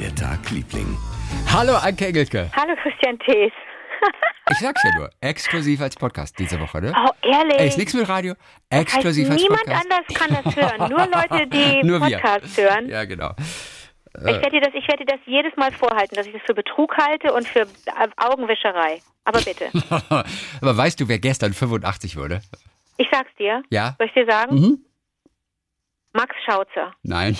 der Tag, Liebling? Hallo, Anke Engelke. Hallo Christian Thees. Ich sag's ja nur, exklusiv als Podcast diese Woche, ne? Oh, ehrlich? Ey, ist nichts mit Radio, heißt, exklusiv als niemand Podcast. anders kann das hören. Nur Leute, die Nur wir. Podcasts hören. Ja, genau. Ich werde dir das, ich werde dir das jedes Mal vorhalten, dass ich das für Betrug halte und für Augenwischerei. Aber bitte. Aber weißt du, wer gestern 85 wurde? Ich sag's dir. Ja? Soll ich dir sagen? Mhm. Max Schauzer. Nein.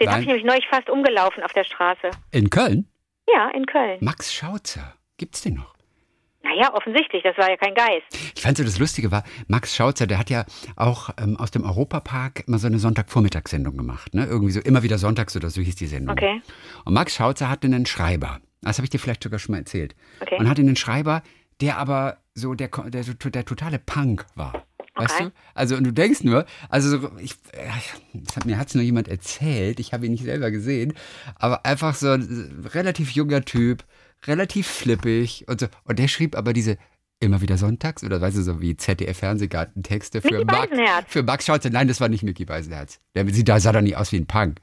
Den habe ich nämlich neulich fast umgelaufen auf der Straße. In Köln? Ja, in Köln. Max Schauzer. Gibt's den noch? Naja, offensichtlich, das war ja kein Geist. Ich fand so das Lustige war, Max Schauzer, der hat ja auch ähm, aus dem Europapark immer so eine Sonntagvormittagssendung gemacht, ne? Irgendwie so immer wieder sonntags oder so hieß die Sendung. Okay. Und Max Schauzer hatte einen Schreiber. Das habe ich dir vielleicht sogar schon mal erzählt. Okay. Und hatte einen Schreiber, der aber so der, der, der, der totale Punk war. Weißt Okay. du? Also, und du denkst nur, also so, ich, äh, hat, mir hat es nur jemand erzählt, ich habe ihn nicht selber gesehen, aber einfach so ein relativ junger Typ, relativ flippig und so. Und der schrieb aber diese immer wieder sonntags oder weißt du, so wie ZDF-Fernsehgarten-Texte für Max, für Max Schauzer. Nein, das war nicht Mickey Beisenherz. Der sieht, da sah doch nicht aus wie ein Punk.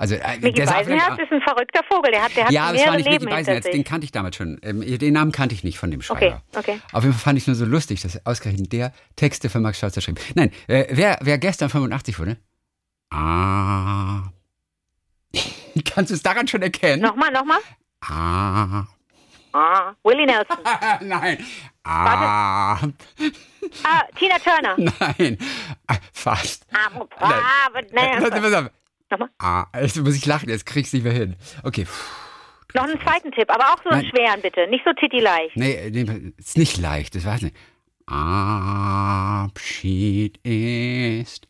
Also, äh, sah Beisenherz vielleicht- ist ein verrückter Vogel. Der hat, der hat ja, aber es mehrere war nicht Mickey Leben hinter Beisenherz, den kannte ich damals schon. Ähm, den Namen kannte ich nicht von dem Okay, Schreiber. okay. Auf jeden Fall fand ich nur so lustig, dass ausgerechnet der Texte für Max Schauzer schrieb. Nein, äh, wer, wer gestern 85 wurde? Ah. Kannst du es daran schon erkennen? Nochmal, nochmal. Ah. Ah, Willie Nelson. Nein. Ah. Ah, Tina Turner. Nein. Ah, Fast. I'm a private Nochmal. Ah, jetzt muss ich lachen, jetzt krieg's nicht mehr hin. Okay. Noch einen zweiten Tipp, aber auch so einen Nein. schweren bitte. Nicht so titileicht. Nee, nee, ist nicht leicht, das weiß nicht. Abschied ist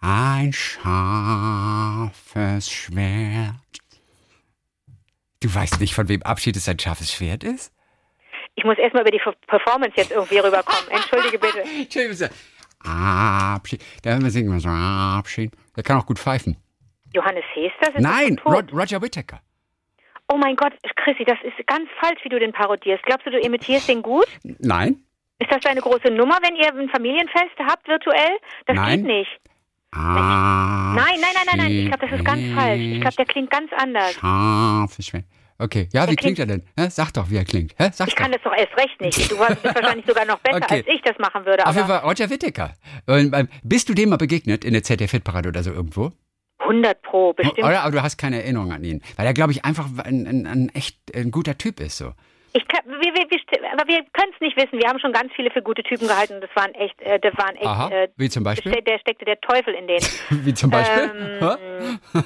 ein scharfes Schwert. Du weißt nicht, von wem Abschied ist ein scharfes Schwert ist? Ich muss erstmal über die Performance jetzt irgendwie rüberkommen. Entschuldige bitte. Entschuldigung, bitte. Abschied. Der wir singen wir so Abschied. Der kann auch gut pfeifen. Johannes Hesters ist Nein. Rod, Roger Whittaker. Oh mein Gott, Chrissy, das ist ganz falsch, wie du den parodierst. Glaubst du, du imitierst den gut? Nein. Ist das deine große Nummer, wenn ihr ein Familienfest habt virtuell? Das Nein. geht nicht. Ah, Nein, nein, nein, nein, nein. Ich glaube, das ist ganz falsch. Ich glaube, der klingt ganz anders. Scharfes Schwert. Okay, ja, wie klingt er denn? Sag doch, wie er klingt. Ich doch. kann das doch erst recht nicht. Du bist wahrscheinlich sogar noch besser, Okay. als ich das machen würde. Auf jeden Fall Roger Whittaker. Ähm, Bist du dem mal begegnet in der ZDF-Parade oder so irgendwo? 100 pro, bestimmt. Oder aber du hast keine Erinnerung an ihn. Weil er, glaube ich, einfach ein, ein, ein echt ein guter Typ ist. So. Ich kann, wir, wir, wir, aber wir können es nicht wissen. Wir haben schon ganz viele für gute Typen gehalten. Das waren echt, äh, das waren echt. Aha, Äh, wie zum Beispiel? ste- Der steckte der Teufel in denen. Wie zum Beispiel? Hä?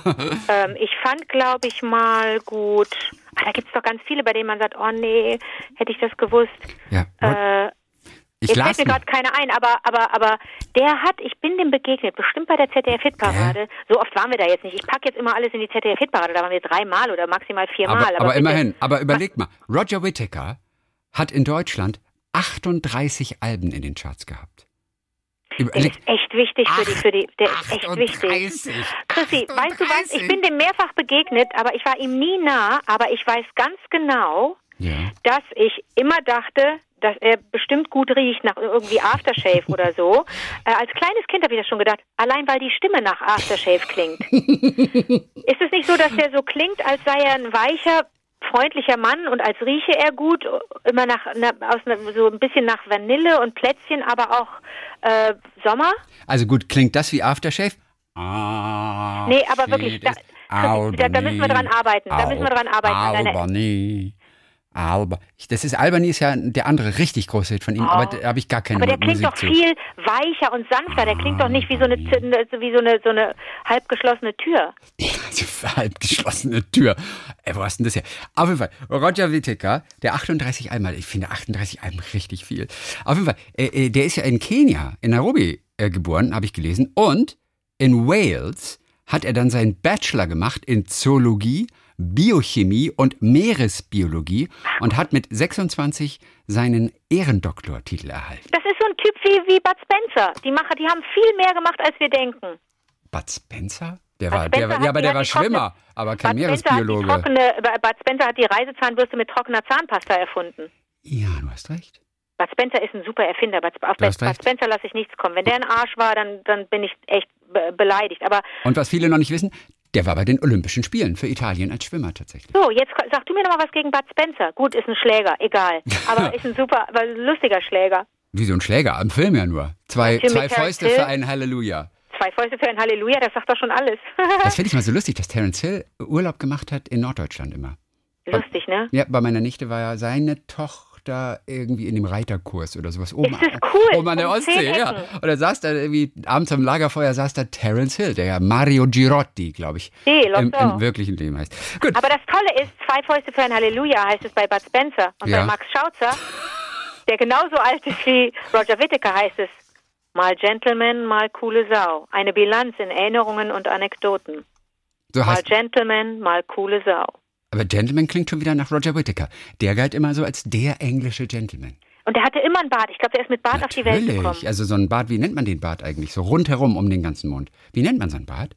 ähm, ich fand, glaube ich, mal gut. Ah, da gibt es doch ganz viele, bei denen man sagt, oh nee, hätte ich das gewusst. Ja, Äh, ich Jetzt fällt mir gerade keiner ein, aber, aber, aber der hat, ich bin dem begegnet, bestimmt bei der ZDF-Hitparade. So oft waren wir da jetzt nicht. Ich packe jetzt immer alles in die ZDF-Hitparade, da waren wir dreimal oder maximal viermal. aber, aber bitte. immerhin. Aber überleg mal, Roger Whittaker hat in Deutschland 38 Alben in den Charts gehabt. Der ist echt wichtig für die, für die, der ist echt 38. wichtig. Chrissy, weißt du was? 38. Ich bin dem mehrfach begegnet, aber ich war ihm nie nah, aber ich weiß ganz genau, ja. dass ich immer dachte, dass er bestimmt gut riecht nach irgendwie Aftershave oder so. Äh, als kleines Kind habe ich das schon gedacht, allein weil die Stimme nach Aftershave klingt. Ist es nicht so, dass der so klingt, als sei er ein weicher, freundlicher Mann und als rieche er gut, immer nach, na, aus, so ein bisschen nach Vanille und Plätzchen, aber auch äh, Sommer? Also gut, klingt das wie Aftershave? Ah, Nee, aber wirklich, da- da- da müssen wir dran arbeiten, da müssen wir dran arbeiten, Albany. Alba. Das ist Albany ist ja der andere richtig große Hit von ihm, aber da habe ich gar keine Oh. Aber der klingt Musik doch zu. viel weicher und sanfter. Der klingt doch nicht wie so eine, ne- wie so eine, so eine halb geschlossene Tür. Also halb geschlossene Tür. Ey, wo hast denn das her? Auf jeden Fall, Roger Whittaker, der 38 Alben. Ich finde 38 Alben richtig viel. Auf jeden Fall, äh, äh, der ist ja in Kenia, in Nairobi äh, geboren, habe ich gelesen. Und in Wales hat er dann seinen Bachelor gemacht in Zoologie, Biochemie und Meeresbiologie und hat mit 26 seinen Ehrendoktortitel erhalten. Das ist so ein Typ wie, wie Bud Spencer. Die Macher, die haben viel mehr gemacht, als wir denken. Bud Spencer? Der Bud war, der, ja, aber der war die trockene- Schwimmer, aber kein Bud Meeresbiologe. trockene, Bud Spencer hat die Reisezahnbürste mit trockener Zahnpasta erfunden. Ja, du hast recht. Bud Spencer ist ein super Erfinder. Bud, auf Bud recht. Spencer lasse ich nichts kommen. Wenn der ein Arsch war, dann, dann bin ich echt be beleidigt. Aber Und was viele noch nicht wissen, Der war bei den Olympischen Spielen für Italien als Schwimmer tatsächlich. So, jetzt sag du mir noch mal was gegen Bud Spencer. Gut, ist ein Schläger, egal. Aber ist ein super, aber ein lustiger Schläger. Wie so ein Schläger, am Film ja nur. Zwei, zwei Fäuste Terence für Hill. ein Halleluja. Zwei Fäuste für ein Halleluja, das sagt doch schon alles. Das finde ich mal so lustig, dass Terence Hill Urlaub gemacht hat in Norddeutschland immer. Lustig, ne? Ja, bei meiner Nichte war ja seine Tochter irgendwie in dem Reiterkurs oder sowas. Oben, Ist das cool? Oben an der Um Ostsee, ja. Und da saß da irgendwie, abends am Lagerfeuer saß da Terence Hill, der ja Mario Girotti, glaube ich, lo im, im wirklichen Leben heißt. Gut, Aber das Tolle ist, zwei Fäuste für ein Halleluja heißt es bei Bud Spencer. Und Ja. bei Max Schautzer, der genauso alt ist wie Roger Whittaker, heißt es mal Gentleman, mal coole Sau. Eine Bilanz in Erinnerungen und Anekdoten. so Mal Gentleman, mal coole Sau. Aber Gentleman klingt schon wieder nach Roger Whittaker. Der galt immer so als der englische Gentleman. Und der hatte immer einen Bart. Ich glaube, der ist mit Bart auf die Welt gekommen. Natürlich, also so ein Bart, wie nennt man den Bart eigentlich? So rundherum um den ganzen Mund. Wie nennt man so einen Bart?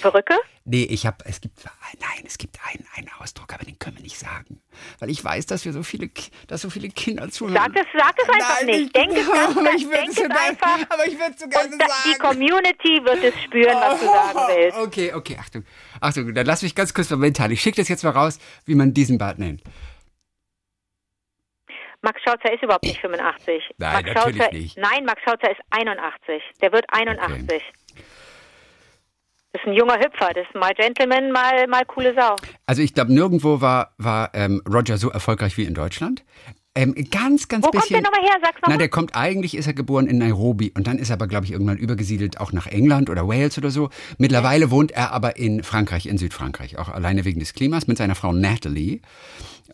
Perücke? Nee, ich habe, es gibt, nein, es gibt einen, einen Ausdruck, aber den können wir nicht sagen. Weil ich weiß, dass wir so viele, dass so viele Kinder zuhören. Sag es, sag es einfach Nein, nicht. ich- Denk es ganz, aber ich denk es so gerne- einfach. aber ich würd's so gerne und da, die sagen. Community wird es spüren, was du sagen willst. Okay, okay, Achtung. Achtung, dann lass mich ganz kurz mal mental. Ich schicke das jetzt mal raus, wie man diesen Bart nennt. Max Schautzer ist überhaupt nicht 85. Nein, Max natürlich Schautzer, nicht. Nein, Max Schautzer ist 81. Der wird 81. Das ist ein junger Hüpfer. Das ist mal Gentleman, mal, mal coole Sau. Also ich glaube, nirgendwo war, war ähm, Roger so erfolgreich wie in Deutschland. Ähm, ganz, ganz Wo kommt bisschen. der nochmal her? Sag's Na, nochmal. der kommt eigentlich, ist er geboren in Nairobi und dann ist er aber, glaube ich, irgendwann übergesiedelt auch nach England oder Wales oder so. Mittlerweile wohnt er aber in Frankreich, in Südfrankreich, auch alleine wegen des Klimas mit seiner Frau Natalie.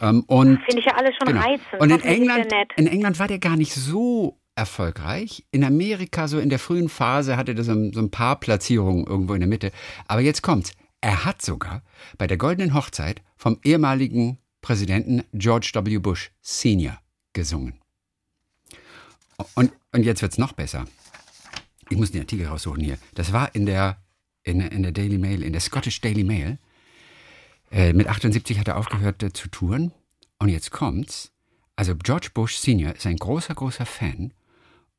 Ähm, und Finde ich ja alles schon Genau. reizend. Und in England, in England war der gar nicht so erfolgreich. In Amerika, so in der frühen Phase, hatte der so, ein- so ein paar Platzierungen irgendwo in der Mitte. Aber jetzt kommt's. Er hat sogar bei der Goldenen Hochzeit vom ehemaligen Präsidenten George W. Bush Senior gesungen. Und, und jetzt wird's noch besser. Ich muss den Artikel raussuchen hier. Das war in der, in, in der Daily Mail, in der Scottish Daily Mail. Äh, mit 78 hat er aufgehört äh, zu touren. Und jetzt kommt's. Also George Bush Senior ist ein großer, großer Fan.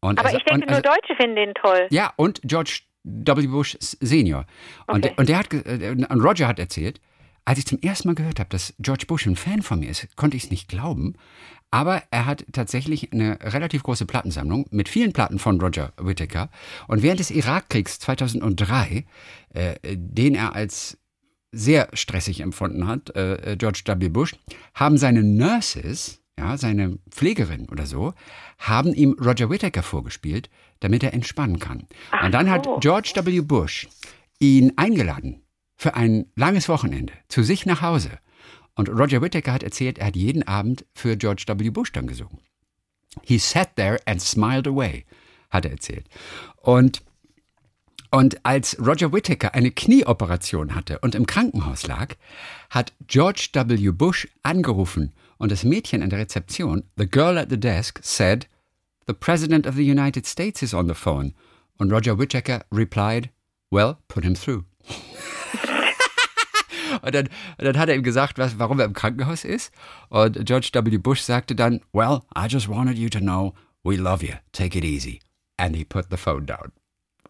Und Aber also, ich denke, und, nur also, Deutsche finden den toll. Ja, und George W. Bush Senior. Und, Okay. und, der hat, äh, und Roger hat erzählt, als ich zum ersten Mal gehört habe, dass George Bush ein Fan von mir ist, konnte ich es nicht glauben. Aber er hat tatsächlich eine relativ große Plattensammlung mit vielen Platten von Roger Whittaker. Und während des Irakkriegs 2003, äh, den er als sehr stressig empfunden hat, äh, George W. Bush, haben seine Nurses, ja, seine Pflegerin oder so, haben ihm Roger Whittaker vorgespielt, damit er entspannen kann. Ach Und dann hat so. George W. Bush ihn eingeladen für ein langes Wochenende zu sich nach Hause. Und Roger Whittaker hat erzählt, er hat jeden Abend für George W. Bush dann gesungen. He sat there and smiled away, hat er erzählt. Und und als Roger Whittaker eine Knieoperation hatte und im Krankenhaus lag, hat George W. Bush angerufen und das Mädchen an der Rezeption, the girl at the desk, said, The President of the United States is on the phone. Und Roger Whittaker replied, Well, put him through. Und dann, und dann hat er ihm gesagt, was, warum er im Krankenhaus ist. Und George W. Bush sagte dann, Well, I just wanted you to know, we love you, take it easy. And he put the phone down.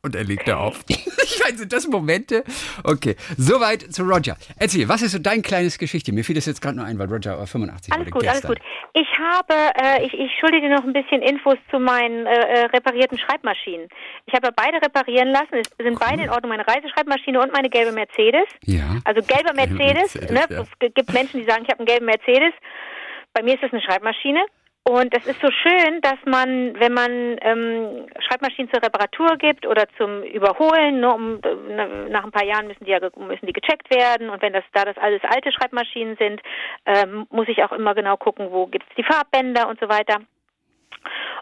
Und er legte auf. Ich meine, sind das Momente? Okay, soweit zu Roger. Erzähl, was ist so dein kleines Geschichte? Mir fiel das jetzt gerade nur ein, weil Roger 85 Alles gut, alles gestern. gut. Ich habe, äh, ich, ich schulde dir noch ein bisschen Infos zu meinen äh, äh, reparierten Schreibmaschinen. Ich habe beide reparieren lassen. Es sind beide in Ordnung. Meine Reiseschreibmaschine und meine gelbe Mercedes. Ja. Also gelber Gelbe Mercedes. Mercedes, ne? ja. Es gibt Menschen, die sagen, ich habe einen gelben Mercedes. Bei mir ist das eine Schreibmaschine. Und das ist so schön, dass man, wenn man ähm, Schreibmaschinen zur Reparatur gibt oder zum Überholen, ne, um, ne, nach ein paar Jahren müssen die ja müssen die gecheckt werden. Und wenn das da das alles alte Schreibmaschinen sind, ähm, muss ich auch immer genau gucken, wo gibt's die Farbbänder und so weiter.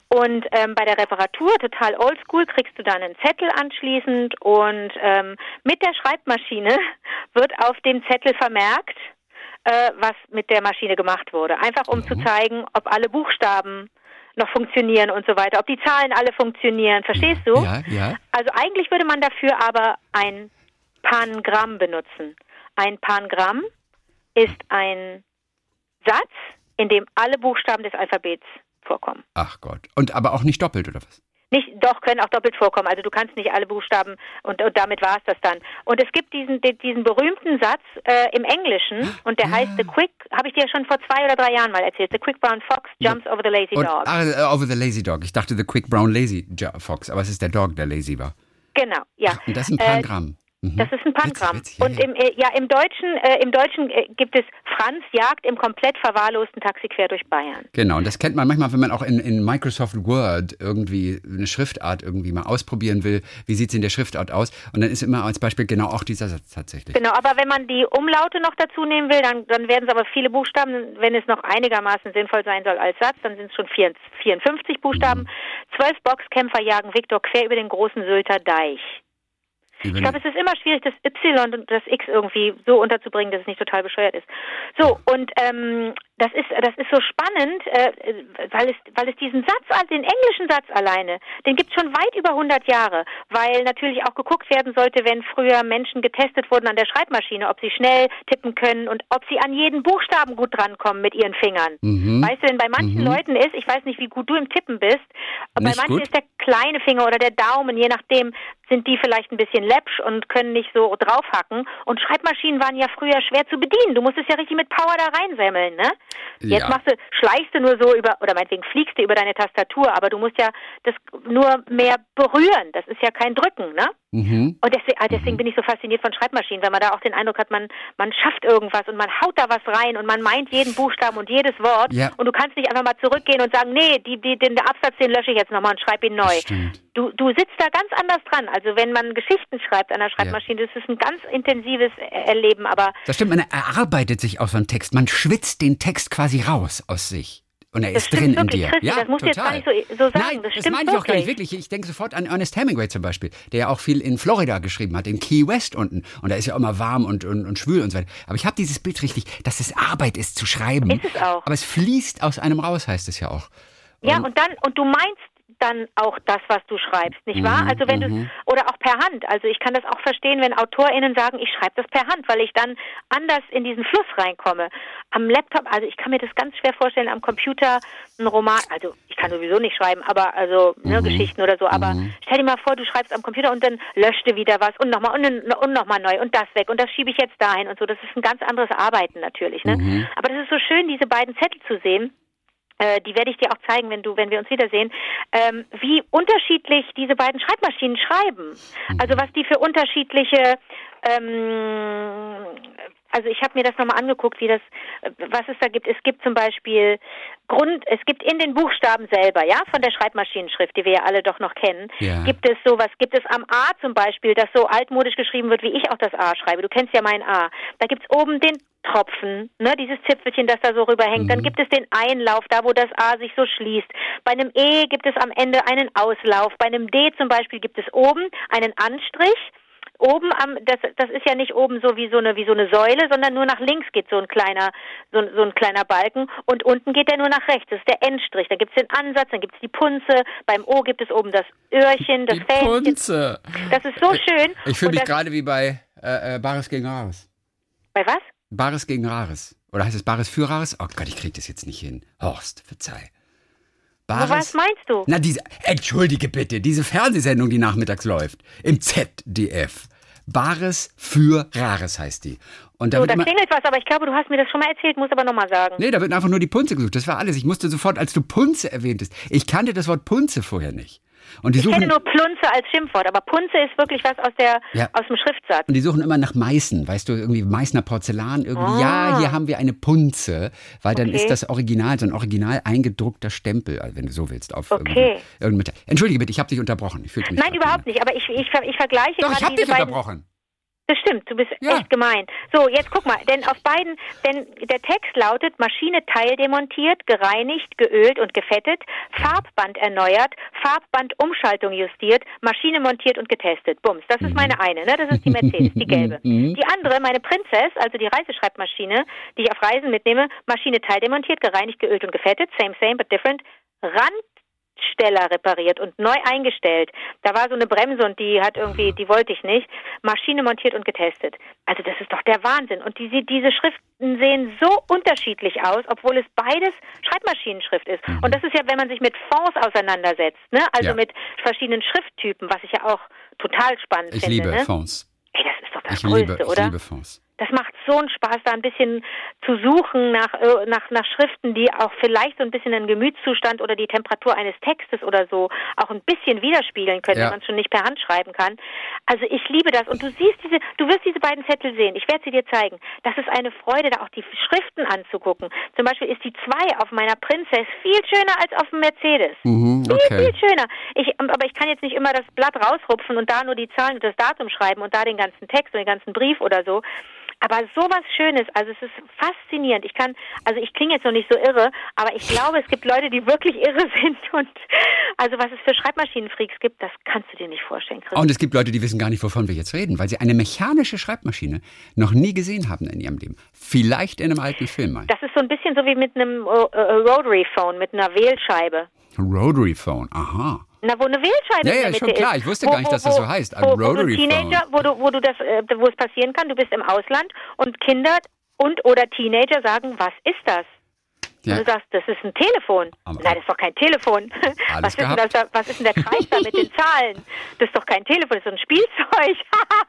Und ähm, bei der Reparatur, total oldschool, kriegst du dann einen Zettel anschließend und ähm, mit der Schreibmaschine wird auf dem Zettel vermerkt, äh, was mit der Maschine gemacht wurde. Einfach um zu zeigen, ob alle Buchstaben noch funktionieren und so weiter, ob die Zahlen alle funktionieren. Verstehst du? Ja, ja. Also eigentlich würde man dafür aber ein Pangramm benutzen. Ein Pangramm ist ein Satz, in dem alle Buchstaben des Alphabets vorkommen. Ach Gott. Und aber auch nicht doppelt, oder was? Nicht, doch, können auch doppelt vorkommen. Also du kannst nicht alle Buchstaben und, und damit war es das dann. Und es gibt diesen, diesen berühmten Satz äh, im Englischen und der ja. heißt The Quick, habe ich dir schon vor zwei oder drei Jahren mal erzählt. The Quick Brown Fox jumps ja. over the lazy und, dog. Ah, over the lazy dog. Ich dachte The Quick Brown Lazy Fox, aber es ist der Dog, der lazy war. Genau, ja. Ach, und das ist ein Pangramm. Äh, Mhm. Das ist ein Pangramm. Witzig, und im, äh, ja, im Deutschen, äh, im Deutschen äh, gibt es Franz jagt im komplett verwahrlosten Taxi quer durch Bayern. Genau, und das kennt man manchmal, wenn man auch in, in Microsoft Word irgendwie eine Schriftart irgendwie mal ausprobieren will. Wie sieht es in der Schriftart aus? Und dann ist immer als Beispiel genau auch dieser Satz tatsächlich. Genau, aber wenn man die Umlaute noch dazu nehmen will, dann, dann werden es aber viele Buchstaben. Wenn es noch einigermaßen sinnvoll sein soll als Satz, dann sind es schon 54 Buchstaben. Mhm. Zwölf Boxkämpfer jagen Viktor quer über den großen Sylter Deich. Ich glaube, es ist immer schwierig, das Y und das X irgendwie so unterzubringen, dass es nicht total bescheuert ist. So, und ähm, das ist das ist so spannend, äh, weil es weil es diesen Satz, also den englischen Satz alleine, den gibt es schon weit über 100 Jahre, weil natürlich auch geguckt werden sollte, wenn früher Menschen getestet wurden an der Schreibmaschine, ob sie schnell tippen können und ob sie an jeden Buchstaben gut drankommen mit ihren Fingern. Mhm. Weißt du, denn bei manchen mhm. Leuten ist, ich weiß nicht, wie gut du im Tippen bist, aber bei manchen gut. ist der kleine Finger oder der Daumen, je nachdem, sind die vielleicht ein bisschen läppsch und können nicht so draufhacken. Und Schreibmaschinen waren ja früher schwer zu bedienen. Du musstest ja richtig mit Power da reinsemmeln, ne? Jetzt ja. machst du, schleichst du nur so über, oder meinetwegen fliegst du über deine Tastatur, aber du musst ja das nur mehr berühren. Das ist ja kein Drücken, ne? Mhm. Und deswegen, ah, deswegen mhm. bin ich so fasziniert von Schreibmaschinen, weil man da auch den Eindruck hat, man, man schafft irgendwas und man haut da was rein und man meint jeden Buchstaben und jedes Wort. Ja. Und du kannst nicht einfach mal zurückgehen und sagen, nee, die, die, den Absatz, den lösche ich jetzt nochmal und schreibe ihn neu. Du, du sitzt da ganz anders dran. Also wenn man Geschichten schreibt an der Schreibmaschine, ja. das ist ein ganz intensives Erleben, aber. Das stimmt, man erarbeitet sich aus so einem Text. Man schwitzt den Text quasi raus aus sich. Und er ist drin in dir. Christi, ja, das musst du jetzt gar nicht so, so sagen. Nein, das, das meine ich auch gar nicht wirklich. Ich denke sofort an Ernest Hemingway zum Beispiel, der ja auch viel in Florida geschrieben hat, in Key West unten. Und da ist ja auch immer warm und, und, und schwül und so weiter. Aber ich habe dieses Bild richtig, dass es Arbeit ist zu schreiben. Ist es auch. Aber es fließt aus einem raus, heißt es ja auch. Und ja, und dann, und du meinst dann auch das, was du schreibst, nicht wahr? Mhm, also wenn du mhm. oder auch per Hand. Also ich kann das auch verstehen, wenn AutorInnen sagen, ich schreibe das per Hand, weil ich dann anders in diesen Fluss reinkomme. Am Laptop, also ich kann mir das ganz schwer vorstellen, am Computer ein Roman, also ich kann sowieso nicht schreiben, aber also ne, mhm. Geschichten oder so, aber mhm. stell dir mal vor, du schreibst am Computer und dann löscht du wieder was und nochmal und, und nochmal neu und das weg und das schiebe ich jetzt dahin und so. Das ist ein ganz anderes Arbeiten natürlich, ne? Mhm. Aber das ist so schön, diese beiden Zettel zu sehen die werde ich dir auch zeigen, wenn du, wenn wir uns wiedersehen, ähm, wie unterschiedlich diese beiden Schreibmaschinen schreiben. Mhm. Also was die für unterschiedliche ähm, also ich habe mir das nochmal angeguckt, wie das, was es da gibt. Es gibt zum Beispiel Grund, es gibt in den Buchstaben selber, ja, von der Schreibmaschinenschrift, die wir ja alle doch noch kennen, ja. gibt es sowas, gibt es am A zum Beispiel, das so altmodisch geschrieben wird, wie ich auch das A schreibe. Du kennst ja mein A. Da gibt's oben den Tropfen, ne, dieses Zipfelchen, das da so rüberhängt. Mhm. Dann gibt es den Einlauf, da wo das A sich so schließt. Bei einem E gibt es am Ende einen Auslauf. Bei einem D zum Beispiel gibt es oben einen Anstrich oben am, das, das ist ja nicht oben so wie so eine, wie so eine Säule, sondern nur nach links geht so ein kleiner, so, so ein kleiner Balken und unten geht der nur nach rechts. Das ist der Endstrich. Da gibt es den Ansatz, dann gibt es die Punze. Beim O gibt es oben das Öhrchen, das die Fähnchen. Punze. Das ist so schön. Ich fühle mich gerade wie bei äh, äh, Bares gegen Rares. Bei was? Bares gegen Rares. Oder heißt es Bares für Rares? Oh Gott, ich kriege das jetzt nicht hin. Horst, verzeih. Bares, was meinst du? Na, diese, entschuldige bitte, diese Fernsehsendung, die nachmittags läuft, im ZDF. Bares für Rares heißt die. Und da, so, da klingelt was, aber ich glaube, du hast mir das schon mal erzählt, muss aber nochmal sagen. Nee, da wird einfach nur die Punze gesucht. Das war alles. Ich musste sofort, als du Punze erwähntest, ich kannte das Wort Punze vorher nicht. Und die ich suchen, kenne nur Plunze als Schimpfwort, aber Punze ist wirklich was aus, der, ja. aus dem Schriftsatz. Und die suchen immer nach Meißen, weißt du, irgendwie Meißner Porzellan, irgendwie, ah. ja, hier haben wir eine Punze, weil dann okay. ist das Original, so ein original eingedruckter Stempel, also wenn du so willst, auf okay. irgendein Entschuldige bitte, ich habe dich unterbrochen. Nein, überhaupt nicht, aber ich, ich, ich vergleiche Doch, ich habe dich unterbrochen. Das stimmt, du bist ja. echt gemein. So, jetzt guck mal, denn auf beiden, denn der Text lautet Maschine teildemontiert, gereinigt, geölt und gefettet, Farbband erneuert, Farbbandumschaltung justiert, Maschine montiert und getestet. Bums, das ist meine eine, ne? Das ist die Mercedes, die gelbe. Mhm. Die andere, meine Princess, also die Reiseschreibmaschine, die ich auf Reisen mitnehme, Maschine teildemontiert, gereinigt, geölt und gefettet, same, same, but different, Rand Schriftsteller repariert und neu eingestellt. Da war so eine Bremse und die hat irgendwie, die wollte ich nicht, Maschine montiert und getestet. Also das ist doch der Wahnsinn. Und die, diese Schriften sehen so unterschiedlich aus, obwohl es beides Schreibmaschinenschrift ist. Mhm. Und das ist ja, wenn man sich mit Fonds auseinandersetzt, ne? also ja. mit verschiedenen Schrifttypen, was ich ja auch total spannend ich finde. Ich liebe ne? Fonds. Ey, das ist doch das ich Größte, liebe, oder? Ich liebe Fonds das macht so einen Spaß, da ein bisschen zu suchen nach, äh, nach, nach Schriften, die auch vielleicht so ein bisschen den Gemütszustand oder die Temperatur eines Textes oder so auch ein bisschen widerspiegeln können, ja. wenn man es schon nicht per Hand schreiben kann. Also ich liebe das. Und du siehst diese, du wirst diese beiden Zettel sehen. Ich werde sie dir zeigen. Das ist eine Freude, da auch die Schriften anzugucken. Zum Beispiel ist die 2 auf meiner Princess viel schöner als auf dem Mercedes. Mhm, okay. Viel, viel schöner. Ich, aber ich kann jetzt nicht immer das Blatt rausrupfen und da nur die Zahlen und das Datum schreiben und da den ganzen Text und den ganzen Brief oder so. Aber sowas Schönes, also es ist faszinierend. Ich kann, also ich klinge jetzt noch nicht so irre, aber ich glaube, es gibt Leute, die wirklich irre sind und also was es für Schreibmaschinenfreaks gibt, das kannst du dir nicht vorstellen, Chris. Und es gibt Leute, die wissen gar nicht, wovon wir jetzt reden, weil sie eine mechanische Schreibmaschine noch nie gesehen haben in ihrem Leben. Vielleicht in einem alten Film mal. Das ist so ein bisschen so wie mit einem äh, äh Rotary Phone, mit einer Wählscheibe. Rotary Phone, aha. Na, wo eine Wählscheibe ja, ja, in der schon Mitte klar. ist. Ich wusste wo, gar nicht, dass das so heißt. Wo, wo, du Teenager, wo du, wo du das, äh, wo es passieren kann, du bist im Ausland und Kinder und oder Teenager sagen, was ist das? Ja. Und du sagst, das ist ein Telefon. Aber Nein, das ist doch kein Telefon. Was ist, das da, was ist, denn der Kreis da mit den Zahlen? Das ist doch kein Telefon, das ist ein Spielzeug.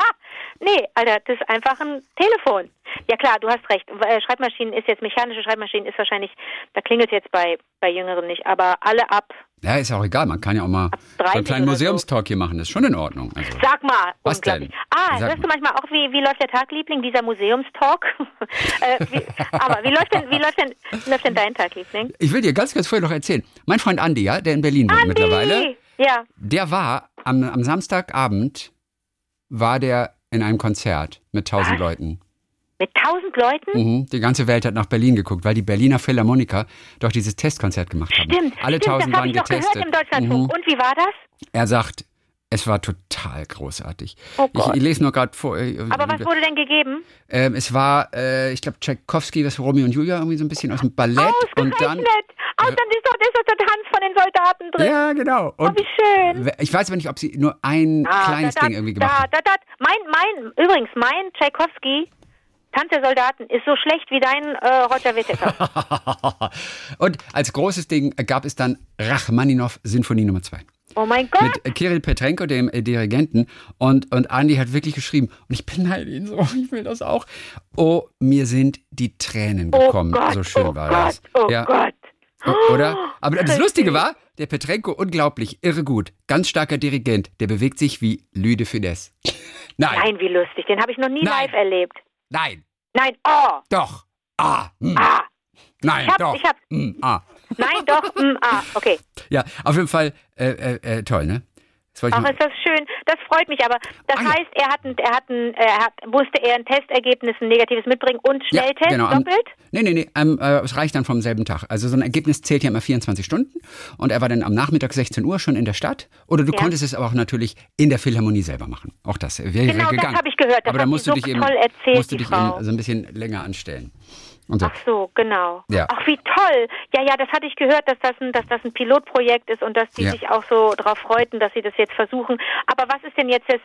nee, Alter, das ist einfach ein Telefon. Ja klar, du hast recht. Äh, Schreibmaschinen ist jetzt, mechanische Schreibmaschinen ist wahrscheinlich, da klingelt es jetzt bei, bei Jüngeren nicht, aber alle ab ja, ist auch egal. Man kann ja auch mal so einen kleinen Museumstalk so. hier machen. Das ist schon in Ordnung. Also. Sag mal. Was denn? Ah, Sag hörst du manchmal auch, wie, wie läuft der Tagliebling, dieser Museumstalk? äh, wie, aber wie läuft, denn, wie, läuft denn, wie läuft denn dein Tagliebling? Ich will dir ganz, ganz vorher noch erzählen. Mein Freund Andi, ja, der in Berlin wohnt mittlerweile. Ja. Der war am, am Samstagabend war der in einem Konzert mit tausend Leuten. Mit tausend Leuten? Mhm. Die ganze Welt hat nach Berlin geguckt, weil die Berliner Philharmoniker doch dieses Testkonzert gemacht haben. Stimmt. Alle tausend waren getestet. Das habe ich noch gehört im Deutschlandfunk. Mhm. Und wie war das? Er sagt, es war total großartig. Oh ich, ich, lese nur gerade vor. Äh, Aber was wurde denn gegeben? Ähm, es war, äh, ich glaube, Tchaikovsky, das Romeo und Julia, irgendwie so ein bisschen aus dem Ballett. Und dann, Ach, dann ist doch, ist doch der Tanz von den Soldaten drin. Ja, genau. Und oh, wie schön. Ich weiß aber nicht, ob sie nur ein ah, kleines da, da, Ding irgendwie gemacht da, hat. Da, da, mein, mein, übrigens, mein Tchaikovsky Tanz der Soldaten ist so schlecht wie dein äh, Roger Whittaker. und als großes Ding gab es dann Rachmaninow Sinfonie Nummer 2. Oh mein Gott. Mit Kirill Petrenko, dem äh, Dirigenten. Und, und Andi hat wirklich geschrieben, und ich beneide ihn so, ich will das auch. Oh, mir sind die Tränen gekommen. Oh Gott, so schön oh war Gott, das. Oh ja. Gott. Oder? Aber das Lustige war, der Petrenko unglaublich, irre gut, ganz starker Dirigent, der bewegt sich wie Lüde Finesse. Nein. Nein, wie lustig. Den habe ich noch nie Nein. live erlebt. Nein. Nein, oh. Doch. Ah. Hm. Ah. Nein, ich hab, doch. Ich hab, hm. ah. Nein, doch. Hm, ah, okay. Ja, auf jeden Fall äh, äh, äh toll, ne? Ach, ist das schön. Das freut mich aber. Das ah, heißt, er hat, ein, er hat, ein, er hat, musste er ein Testergebnis, ein negatives mitbringen und Schnelltest ja, genau. doppelt? Nee, nee, nee. Ähm, äh, es reicht dann vom selben Tag. Also so ein Ergebnis zählt ja immer 24 Stunden. Und er war dann am Nachmittag 16 Uhr schon in der Stadt. Oder du ja. konntest es aber auch natürlich in der Philharmonie selber machen. Auch das wäre genau, gegangen. Genau, das habe ich gehört. Das aber da musst so du dich eben, erzählt, musst du dich Frau. eben so ein bisschen länger anstellen. So. Ach so, genau. Ja. Ach, wie toll. Ja, ja, das hatte ich gehört, dass das ein, dass das ein Pilotprojekt ist und dass die Ja. sich auch so darauf freuten, dass sie das jetzt versuchen. Aber was ist denn jetzt das,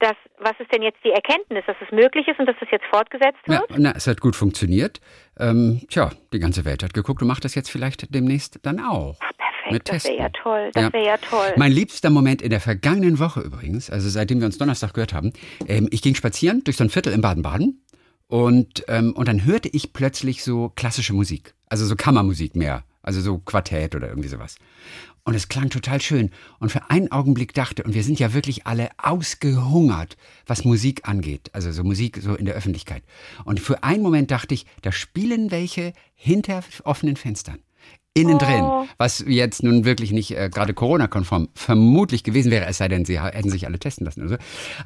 das, was ist denn jetzt die Erkenntnis, dass es möglich ist und dass das jetzt fortgesetzt Ja, wird? na, es hat gut funktioniert. Ähm, tja, die ganze Welt hat geguckt und macht das jetzt vielleicht demnächst dann auch. Ach, perfekt. Mit das wäre ja toll. Das Ja. wäre ja toll. Mein liebster Moment in der vergangenen Woche übrigens, also seitdem wir uns Donnerstag gehört haben, ähm, ich ging spazieren durch so ein Viertel in Baden-Baden und, ähm, und dann hörte ich plötzlich so klassische Musik, also so Kammermusik mehr, also so Quartett oder irgendwie sowas. Und es klang total schön. Und für einen Augenblick dachte, und wir sind ja wirklich alle ausgehungert, was Musik angeht, also so Musik so in der Öffentlichkeit. Und für einen Moment dachte ich, da spielen welche hinter offenen Fenstern. Innen drin, Oh. was jetzt nun wirklich nicht äh, gerade Corona-konform vermutlich gewesen wäre, es sei denn, sie hätten sich alle testen lassen oder so.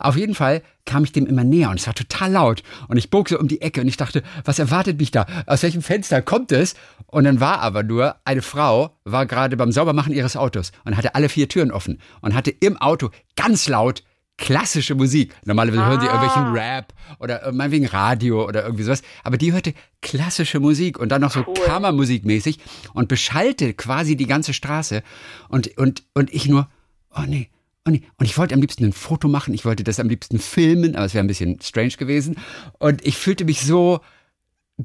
Auf jeden Fall kam ich dem immer näher und es war total laut. Und ich bog so um die Ecke und ich dachte, was erwartet mich da? Aus welchem Fenster kommt es? Und dann war aber nur, eine Frau war gerade beim Saubermachen ihres Autos und hatte alle vier Türen offen und hatte im Auto ganz laut klassische Musik. Normalerweise hören sie Ah. irgendwelchen Rap oder äh, meinetwegen Radio oder irgendwie sowas. Aber die hörte klassische Musik und dann noch so Cool. Kammermusikmäßig und beschallte quasi die ganze Straße. Und, und, und ich nur, oh nee, oh nee. Und ich wollte am liebsten ein Foto machen, ich wollte das am liebsten filmen, aber es wäre ein bisschen strange gewesen. Und ich fühlte mich so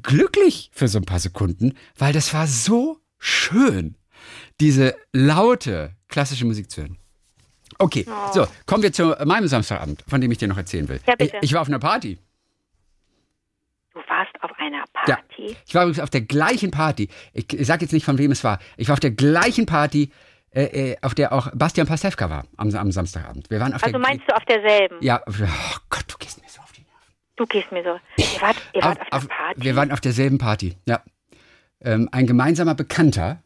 glücklich für so ein paar Sekunden, weil das war so schön, diese laute klassische Musik zu hören. Okay, so, kommen wir zu meinem Samstagabend, von dem ich dir noch erzählen will. Ja, bitte. Ich, ich war auf einer Party. Du warst auf einer Ja, Party. ich war übrigens auf der gleichen Party. Ich, ich sage jetzt nicht, von wem es war. Ich war auf der gleichen Party, äh, äh, auf der auch Bastian Pastewka war am, am Samstagabend. Wir waren auf Also der meinst du auf derselben? ja, oh Gott, du gehst mir so auf die Nerven. Du gehst mir so. Ihr wart, ihr wart auf, der Party? wir waren auf derselben Party, ja. Ähm, ein gemeinsamer Bekannter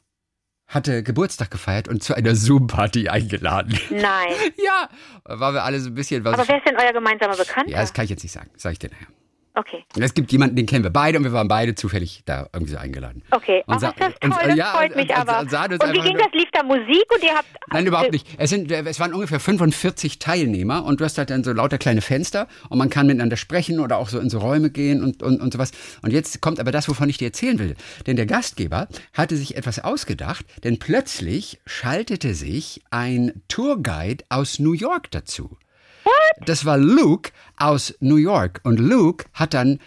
hatte Geburtstag gefeiert und zu einer Zoom-Party eingeladen. Nein. ja, waren wir alle so ein bisschen was. Aber wer ist denn euer gemeinsamer Bekannter? ja, das kann ich jetzt nicht sagen. Sage ich dir nachher. Okay. Es gibt jemanden, den kennen wir beide und wir waren beide zufällig da irgendwie so eingeladen. Okay, Und aber sa- ist das und- toll, das ja, freut und- mich und- aber. und Und wie ging das? Lief da Musik und ihr habt... Nein, überhaupt nicht. Es, sind, es waren ungefähr 45 Teilnehmer und du hast halt dann so lauter kleine Fenster und man kann miteinander sprechen oder auch so in so Räume gehen und, und, und sowas. Und jetzt kommt aber das, wovon ich dir erzählen will. Denn der Gastgeber hatte sich etwas ausgedacht, denn plötzlich schaltete sich ein Tourguide aus New York dazu. Das war Luke aus New York und Luke hat dann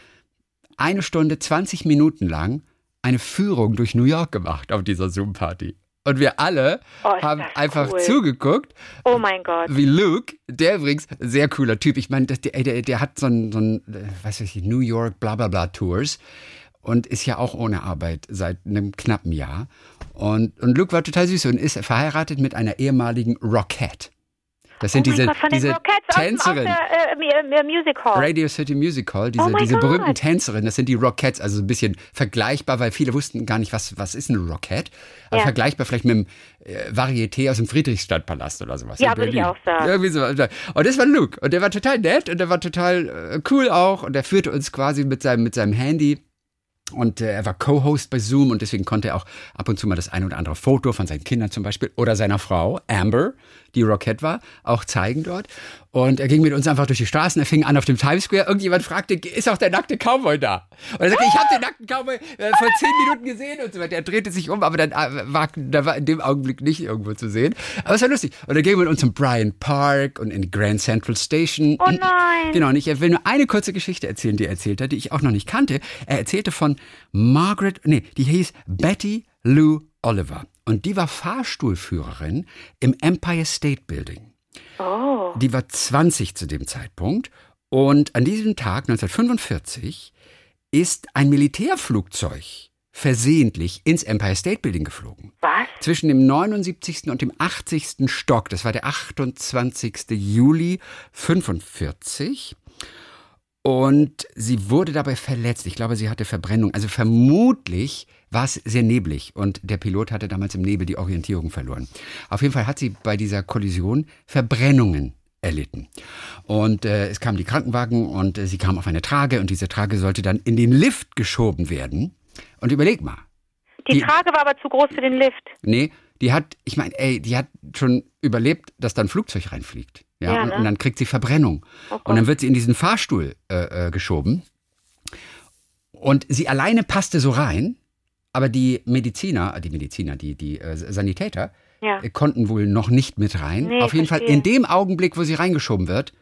eine Stunde 20 Minuten lang eine Führung durch New York gemacht auf dieser Zoom-Party. Und wir alle Oh, haben einfach cool. zugeguckt, Oh mein Gott. wie Luke, der übrigens sehr cooler Typ. Ich meine, der, der, der hat so ein, so ein, äh, weiß ich, New York bla bla bla Tours und ist ja auch ohne Arbeit seit einem knappen Jahr. Und, und Luke war total süß und ist verheiratet mit einer ehemaligen Rockette. Das sind oh diese, Gott, diese aus, aus der äh, äh, Music Hall. Radio City Music Hall, diese, Oh diese berühmten. Tänzerinnen, das sind die Rockettes, also ein bisschen vergleichbar, weil viele wussten gar nicht, was, was ist eine Rockette. Aber Ja. vergleichbar vielleicht mit dem äh, Varieté aus dem Friedrichstadtpalast oder sowas. Ja, würde ich auch sagen. Irgendwie so. Und das war Luke. Und der war total nett und der war total äh, cool auch. Und er führte uns quasi mit seinem, mit seinem Handy. Und äh, er war Co-Host bei Zoom und deswegen konnte er auch ab und zu mal das ein oder andere Foto von seinen Kindern zum Beispiel oder seiner Frau, Amber, die Rockette war, auch zeigen dort. Und er ging mit uns einfach durch die Straßen. Er fing an auf dem Times Square. Irgendjemand fragte, ist auch der nackte Cowboy da? Und er sagte, ich habe den nackten Cowboy äh, vor zehn Minuten gesehen und so weiter. Er drehte sich um, aber dann äh, war, da war in dem Augenblick nicht irgendwo zu sehen. Aber es war lustig. Und er ging mit uns zum Bryant Park und in die Grand Central Station. Oh nein. Genau, und ich will nur eine kurze Geschichte erzählen, die er erzählt hat, die ich auch noch nicht kannte. Er erzählte von Margaret, nee, die hieß Betty Lou Oliver. Und die war Fahrstuhlführerin im Empire State Building. Oh. Die war 20 zu dem Zeitpunkt. Und an diesem Tag, 1945, ist ein Militärflugzeug versehentlich ins Empire State Building geflogen Was? zwischen dem 79. und dem 80. Stock. Das war der 28. Juli 45. Und sie wurde dabei verletzt. Ich glaube, sie hatte Verbrennung. Also vermutlich war es sehr neblig und der Pilot hatte damals im Nebel die Orientierung verloren. Auf jeden Fall hat sie bei dieser Kollision Verbrennungen erlitten. Und äh, es kamen die Krankenwagen und äh, sie kam auf eine Trage und diese Trage sollte dann in den Lift geschoben werden. Und überleg mal, Die, Die- Trage war aber zu groß für den Lift. Nee, die hat, ich meine, ey, die hat schon überlebt, dass da ein Flugzeug reinfliegt. Ja, Ja, und, ne? und dann kriegt sie Verbrennung. Oh und dann wird sie in diesen Fahrstuhl äh, äh, geschoben. Und sie alleine passte so rein, aber die Mediziner, die Mediziner, die, die äh, Sanitäter, Ja. äh, konnten wohl noch nicht mit rein. Nee, Auf jeden Fall, verstehe. in dem Augenblick, wo sie reingeschoben wird,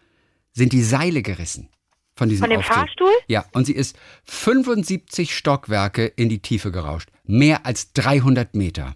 sind die Seile gerissen. Von diesem Von dem Aufzug. Fahrstuhl? Ja, und sie ist 75 Stockwerke in die Tiefe gerauscht. Mehr als 300 Meter.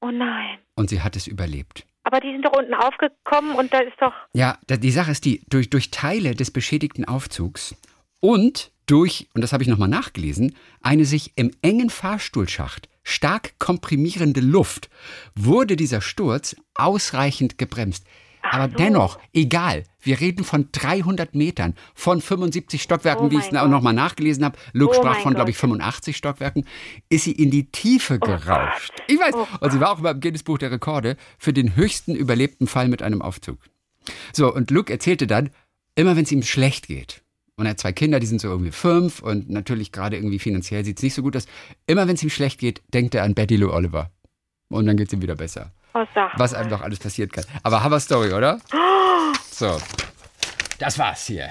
Oh nein. Und sie hat es überlebt. Aber die sind doch unten aufgekommen und da ist doch. Ja, die Sache ist die, durch, durch Teile des beschädigten Aufzugs und durch, und das habe ich nochmal nachgelesen, eine sich im engen Fahrstuhlschacht stark komprimierende Luft, wurde dieser Sturz ausreichend gebremst. Aber so. dennoch, egal, wir reden von 300 Metern, von 75 Stockwerken, Oh wie ich es nochmal nachgelesen habe. Luke Oh sprach von, glaube ich, Gott. 85 Stockwerken, ist sie in die Tiefe gerauscht. Gott. Ich weiß, Oh und sie war auch immer im Guinness-Buch der Rekorde für den höchsten überlebten Fall mit einem Aufzug. So, und Luke erzählte dann, immer wenn es ihm schlecht geht, und er hat zwei Kinder, die sind so irgendwie fünf und natürlich gerade irgendwie finanziell sieht es nicht so gut aus, immer wenn es ihm schlecht geht, denkt er an Betty Lou Oliver. Und dann geht es ihm wieder besser. Oh, Was einem doch alles passieren kann. Aber Hammer Story, oder? So. das war's hier.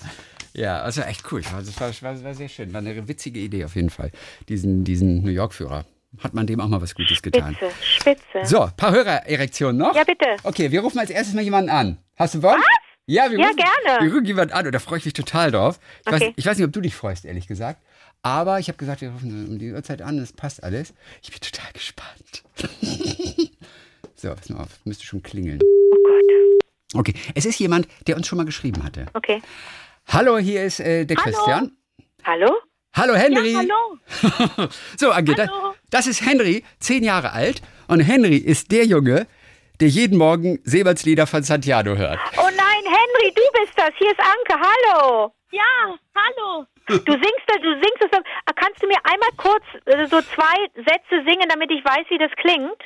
ja, also echt cool. Das war, war, war sehr schön. War eine witzige Idee auf jeden Fall. Diesen, diesen New York-Führer. Hat man dem auch mal was Gutes getan. Spitze, spitze. So, paar Hörererektionen noch? Ja, bitte. Okay, wir rufen als erstes mal jemanden an. Hast du Bock? Was? Ja, wir Ja, rufen, gerne. Wir rufen jemanden an und da freue ich mich total drauf. Ich, weiß, Okay. ich weiß nicht, ob du dich freust, ehrlich gesagt. Aber ich habe gesagt, wir rufen um die Uhrzeit an, es passt alles. Ich bin total gespannt. so, pass mal auf, müsste schon klingeln. Oh Gott. Okay, es ist jemand, der uns schon mal geschrieben hatte. Okay. Hallo, hier ist äh, der Christian. Hallo? Hallo Henry. Hallo. So, Anke, das, Hallo. das ist Henry, zehn Jahre alt. Und Henry ist der Junge, der jeden Morgen Seemannslieder von Santiano hört. Oh bist das. Hier ist Anke. Hallo. Ja, hallo. Du singst, das- du singst es. Ah, Kannst du mir einmal kurz äh, so zwei Sätze singen, damit ich weiß, wie das klingt?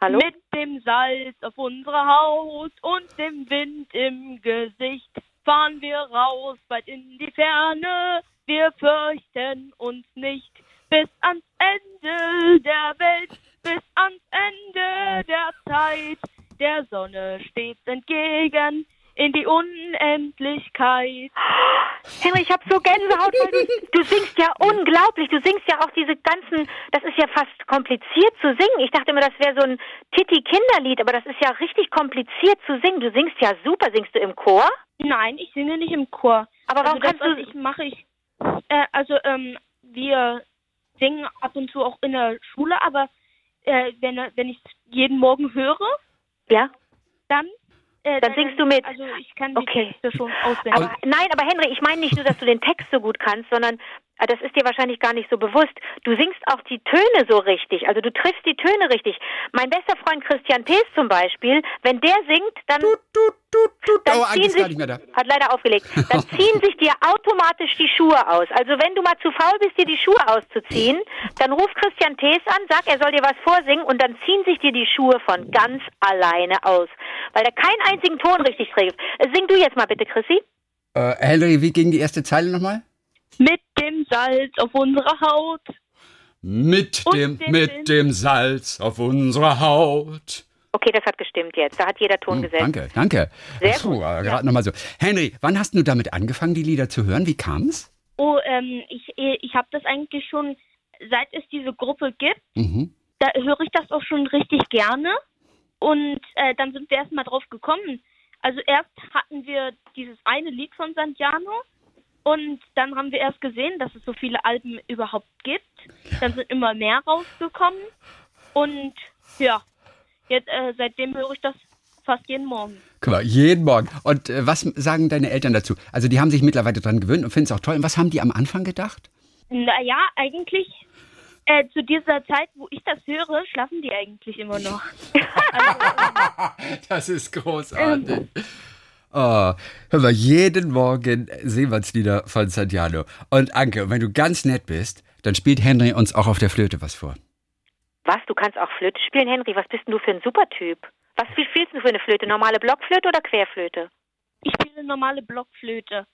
Hallo? Mit dem Salz auf unserer Haut und dem Wind im Gesicht fahren wir raus, weit in die Ferne. Wir fürchten uns nicht bis ans Ende der Welt, bis ans Ende der Zeit. Der Sonne stets entgegen in die Unendlichkeit. Henry, ich habe so Gänsehaut, weil du, du singst ja unglaublich. Du singst ja auch diese ganzen, das ist ja fast kompliziert zu singen. Ich dachte immer, das wäre so ein Titi-Kinderlied, aber das ist ja richtig kompliziert zu singen. Du singst ja super. Singst du im Chor? Nein, ich singe nicht im Chor. Aber warum also das, kannst du- ich mache, ich äh, also ähm, wir singen ab und zu auch in der Schule, aber äh, wenn wenn ich jeden Morgen höre, Ja. dann äh, Dann singst du mit. Also ich kann die Okay. Texte schon auswendig. Aber nein, aber Henry, ich meine nicht nur, dass du den Text so gut kannst, sondern äh, das ist dir wahrscheinlich gar nicht so bewusst. Du singst auch die Töne so richtig. Also du triffst die Töne richtig. Mein bester Freund Christian Pees zum Beispiel, wenn der singt, dann, Tut, tut, tut, tut. dann Oh, ziehen sich, nicht mehr da. hat leider aufgelegt, dann ziehen sich dir automatisch die Schuhe aus. Also wenn du mal zu faul bist, dir die Schuhe auszuziehen, dann ruf Christian Pees an, sag, er soll dir was vorsingen und dann ziehen sich dir die Schuhe von ganz alleine aus. Weil er keinen einzigen Ton richtig trägt. Äh, Sing du jetzt mal bitte, Chrissy. Äh, Henry, wie ging die erste Zeile nochmal? Mit dem Salz auf unserer Haut. Mit Und dem, mit Wind. dem Salz auf unserer Haut. Okay, das hat gestimmt jetzt. Da hat jeder Ton Hm, gesetzt. danke, danke. Sehr Puh, gut. gerade nochmal so. Henry, wann hast du damit angefangen, die Lieder zu hören? Wie kam's? Oh, ähm, ich ich habe das eigentlich schon seit es diese Gruppe gibt. Mhm. da höre ich das auch schon richtig gerne. Und äh, dann sind wir erstmal drauf gekommen. Also erst hatten wir dieses eine Lied von Santiano und dann haben wir erst gesehen, dass es so viele Alben überhaupt gibt. Dann sind immer mehr rausgekommen und ja, jetzt äh, seitdem höre ich das fast jeden Morgen. Guck mal, jeden Morgen. Und äh, was sagen deine Eltern dazu? Also die haben sich mittlerweile dran gewöhnt und finden es auch toll. Und was haben die am Anfang gedacht? Naja, eigentlich äh, zu dieser Zeit, wo ich das höre, schlafen die eigentlich immer noch. Das ist großartig. Oh, hör mal, jeden Morgen Seemannslieder von Santiano. Und Anke, wenn du ganz nett bist, dann spielt Henry uns auch auf der Flöte was vor. Was? Du kannst auch Flöte spielen, Henry? Was bist denn du für ein Supertyp? Was spielst du für eine Flöte? Normale Blockflöte oder Querflöte? Ich spiele normale Blockflöte.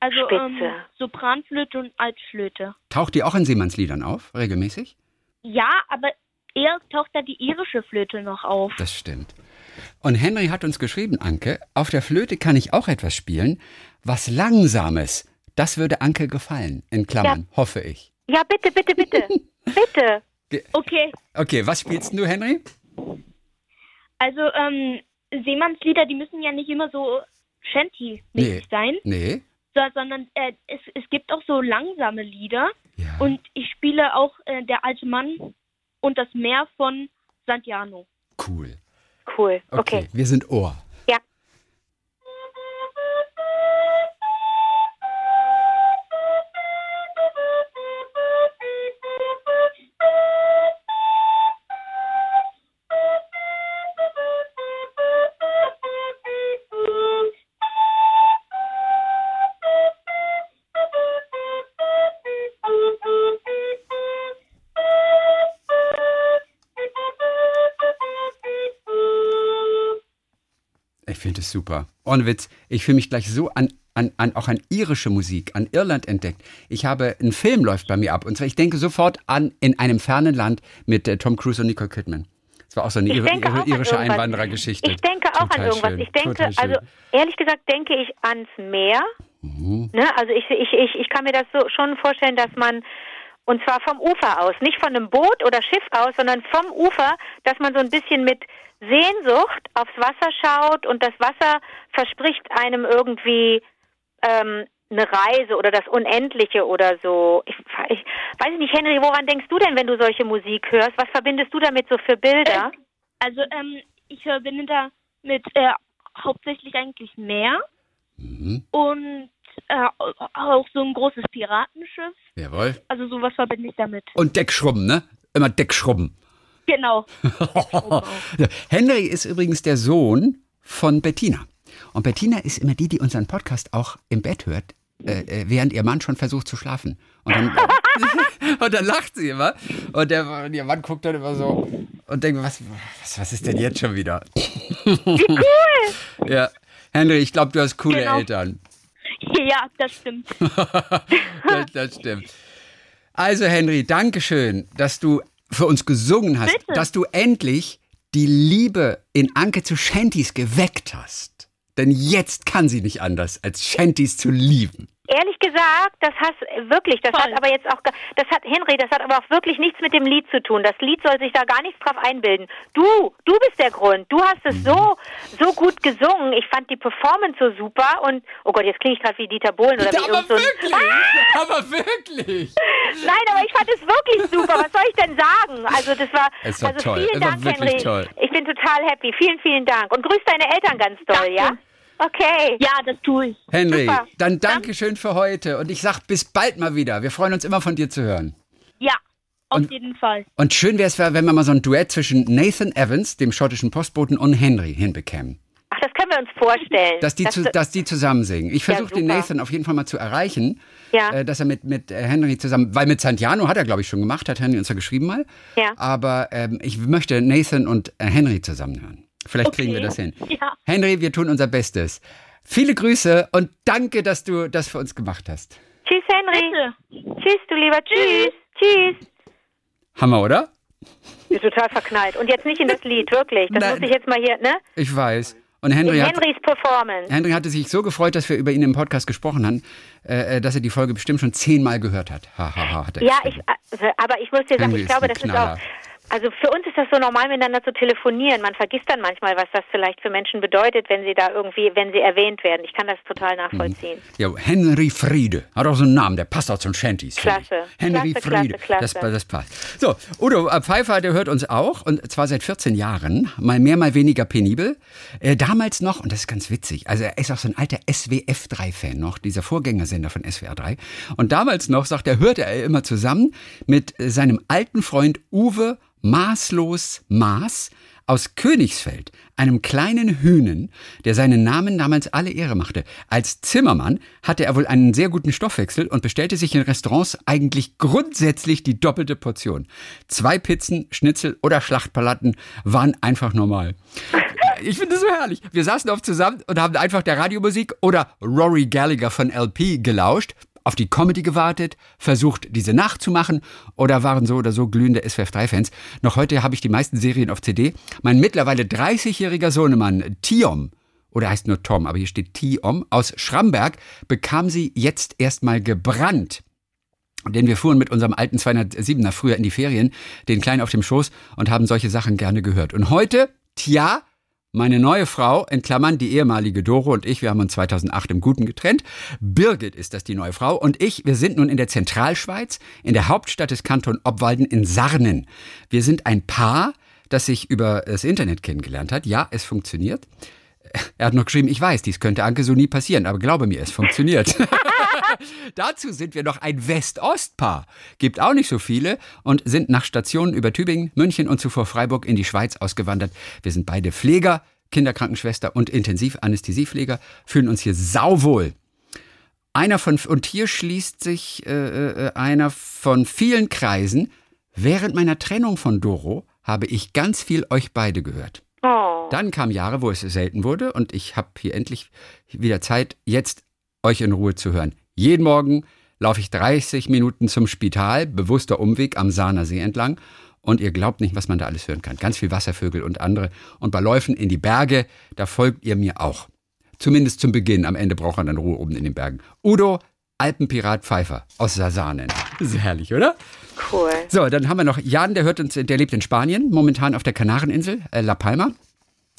Also Spitze. ähm, Sopranflöte und Altflöte. Taucht die auch in Seemannsliedern auf, regelmäßig? Ja, aber eher taucht da die irische Flöte noch auf. Das stimmt. Und Henry hat uns geschrieben, Anke, auf der Flöte kann ich auch etwas spielen, was Langsames. Das würde Anke gefallen, in Klammern, hoffe ich. Ja, bitte, bitte, bitte. bitte. Okay, Okay, was spielst du, Henry? also ähm, Seemannslieder, die müssen ja nicht immer so shanty-mäßig Nee. sein, Nee. So, sondern äh, es, es gibt auch so langsame Lieder. Ja. Und ich spiele auch äh, Der alte Mann und das Meer von Santiano. Cool. Cool. Okay, Okay. wir sind Ohr. Es super. Ohne Witz, ich fühle mich gleich so an, an, an, auch an irische Musik, an Irland entdeckt. Ich habe, ein Film läuft bei mir ab. Und zwar, ich denke sofort an In einem fernen Land mit äh, Tom Cruise und Nicole Kidman. Das war auch so eine ir an irische. Einwanderergeschichte. Ich denke auch Total an irgendwas. schön, Ich denke, also ehrlich gesagt denke ich ans Meer. Mhm. Ne? Also ich, ich, ich, ich kann mir das so schon vorstellen, dass man und zwar vom Ufer aus, nicht von einem Boot oder Schiff aus, sondern vom Ufer, dass man so ein bisschen mit Sehnsucht aufs Wasser schaut und das Wasser verspricht einem irgendwie ähm, eine Reise oder das Unendliche oder so. Ich, ich weiß nicht, Henry, woran denkst du denn, wenn du solche Musik hörst? Was verbindest du damit so für Bilder? Also ähm, ich verbinde da mit äh, hauptsächlich eigentlich Meer Mhm. und äh, auch so ein großes Piratenschiff. Jawohl. Also sowas verbinde ich damit. Und Deckschrubben, ne? Immer Deckschrubben. Genau. Henry ist übrigens der Sohn von Bettina. Und Bettina ist immer die, die unseren Podcast auch im Bett hört, äh, äh, während ihr Mann schon versucht zu schlafen. Und dann, und dann lacht sie immer. Und, der, und ihr Mann guckt dann immer so und denkt, was, was, was ist denn jetzt schon wieder? Wie cool! Ja. Henry, ich glaube, du hast coole Genau. Eltern. Ja, das stimmt. das, das stimmt. Also, Henry, danke schön, dass du für uns gesungen hast, Bitte. dass du endlich die Liebe in Anke zu Shanties geweckt hast. Denn jetzt kann sie nicht anders, als Shanties zu lieben. Ehrlich gesagt, das hast wirklich, das Toll. hat aber jetzt auch, das hat Henry, das hat aber auch wirklich nichts mit dem Lied zu tun. Das Lied soll sich da gar nichts drauf einbilden. Du, du bist der Grund. Du hast es so, so gut gesungen. Ich fand die Performance so super und, oh Gott, jetzt klinge ich gerade wie Dieter Bohlen oder wie aber so wirklich! Aber wirklich! Nein, aber ich fand es wirklich super. Was soll ich denn sagen? Also das war, Es war also toll. vielen Dank, Henry. toll. Ich bin total happy. Vielen, vielen Dank. Und grüß deine Eltern ganz doll, Danke. ja? Okay. Ja, das tue ich. Henry, Super. dann danke schön für heute und ich sag bis bald mal wieder. Wir freuen uns immer von dir zu hören. Ja, auf Und- jeden Fall. Und schön wäre es, wenn wir mal so ein Duett zwischen Nathan Evans, dem schottischen Postboten, und Henry hinbekämen. Ach, das können wir uns vorstellen. Dass die, Das- zu, dass die zusammen singen. Ich Ja, versuche den super. Nathan auf jeden Fall mal zu erreichen, Ja. äh, dass er mit, mit äh, Henry zusammen, weil mit Santiano hat er, glaube ich, schon gemacht, hat Henry uns ja geschrieben mal. Ja. Aber ähm, ich möchte Nathan und äh, Henry zusammen hören. Vielleicht Okay. kriegen wir das hin. Ja. Henry, wir tun unser Bestes. Viele Grüße und danke, dass du das für uns gemacht hast. Tschüss, Henry. Bitte. Tschüss, du lieber. Tschüss. Tschüss. Hammer, oder? Ist total verknallt. Und jetzt nicht in das Lied, wirklich. Das Nein. muss ich jetzt mal hier, ne? Ich weiß. Und Henry In hat, Henrys Performance. Henry hatte sich so gefreut, dass wir über ihn im Podcast gesprochen haben, äh, äh, dass er die Folge bestimmt schon zehnmal gehört hat. Ha, ha, ha, hat er Ja, ich, äh, aber ich muss dir sagen, Henry ich ist glaube, das ist Knaller. auch. Also für uns ist das so normal, miteinander zu telefonieren. Man vergisst dann manchmal, was das vielleicht für Menschen bedeutet, wenn sie da irgendwie, wenn sie erwähnt werden. Ich kann das total nachvollziehen. Ja, Henry Friede. Hat auch so einen Namen, der passt auch zum Shanties. Klasse. Henry Klasse, Friede. klasse, Das, klasse. das passt. So, Udo äh, Pfeiffer, der hört uns auch und zwar seit 14 Jahren. Mal mehr, mal weniger penibel. Äh, damals noch, und das ist ganz witzig, also er ist auch so ein alter SWF3-Fan noch, dieser Vorgängersender von SWR 3. Und damals noch, sagt er, hörte er immer zusammen mit äh, seinem alten Freund Uwe Maßlos Maß aus Königsfeld, einem kleinen Hühnen, der seinen Namen damals alle Ehre machte. Als Zimmermann hatte er wohl einen sehr guten Stoffwechsel und bestellte sich in Restaurants eigentlich grundsätzlich die doppelte Portion. Zwei Pizzen, Schnitzel oder Schlachtpalatten waren einfach normal. Ich finde das so herrlich. Wir saßen oft zusammen und haben einfach der Radiomusik oder Rory Gallagher von LP gelauscht, auf die Comedy gewartet, versucht, diese nachzumachen oder waren so oder so glühende SWF3-Fans. Noch heute habe ich die meisten Serien auf CD. Mein mittlerweile 30-jähriger Sohnemann, Tiom, oder heißt nur Tom, aber hier steht Tiom, aus Schramberg, bekam sie jetzt erstmal gebrannt. Denn wir fuhren mit unserem alten 207er früher in die Ferien, den Kleinen auf dem Schoß und haben solche Sachen gerne gehört. Und heute, tja, meine neue Frau, in Klammern die ehemalige Doro und ich, wir haben uns 2008 im Guten getrennt. Birgit ist das die neue Frau und ich, wir sind nun in der Zentralschweiz, in der Hauptstadt des Kanton Obwalden in Sarnen. Wir sind ein Paar, das sich über das Internet kennengelernt hat. Ja, es funktioniert. Er hat noch geschrieben, ich weiß, dies könnte Anke so nie passieren, aber glaube mir, es funktioniert. Dazu sind wir noch ein West-Ost-Paar. Gibt auch nicht so viele und sind nach Stationen über Tübingen, München und zuvor Freiburg in die Schweiz ausgewandert. Wir sind beide Pfleger, Kinderkrankenschwester und Intensivanästhesiepfleger, fühlen uns hier sauwohl. Einer von, und hier schließt sich äh, äh, einer von vielen Kreisen. Während meiner Trennung von Doro habe ich ganz viel euch beide gehört. Oh. Dann kamen Jahre, wo es selten wurde und ich habe hier endlich wieder Zeit, jetzt euch in Ruhe zu hören. Jeden Morgen laufe ich 30 Minuten zum Spital, bewusster Umweg am Sahner See entlang Und ihr glaubt nicht, was man da alles hören kann. Ganz viel Wasservögel und andere. Und bei Läufen in die Berge, da folgt ihr mir auch. Zumindest zum Beginn. Am Ende braucht er dann Ruhe oben in den Bergen. Udo, Alpenpirat Pfeiffer aus Sasanen. Das ist herrlich, oder? Cool. So, dann haben wir noch Jan, der hört uns, der lebt in Spanien, momentan auf der Kanareninsel, äh, La Palma.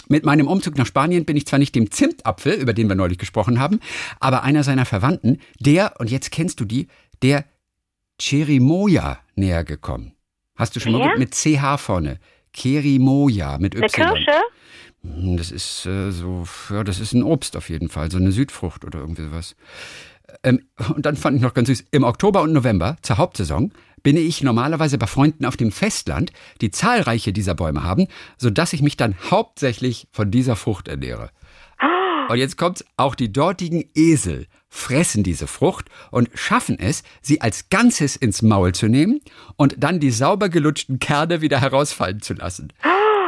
Mit meinem Umzug nach Spanien bin ich zwar nicht dem Zimtapfel, über den wir neulich gesprochen haben, aber einer seiner Verwandten, der, und jetzt kennst du die, der Cherimoya näher gekommen. Hast du schon mal Wer? gut mit CH vorne? Cherimoya mit Eine Y. Kirsche? Hm, Das ist äh, so, ja, das ist ein Obst auf jeden Fall, so eine Südfrucht oder irgendwie sowas. Ähm, und dann fand ich noch ganz süß, im Oktober und November zur Hauptsaison bin ich normalerweise bei Freunden auf dem Festland, die zahlreiche dieser Bäume haben, sodass ich mich dann hauptsächlich von dieser Frucht ernähre. Und jetzt kommt's, auch die dortigen Esel fressen diese Frucht und schaffen es, sie als Ganzes ins Maul zu nehmen und dann die sauber gelutschten Kerne wieder herausfallen zu lassen.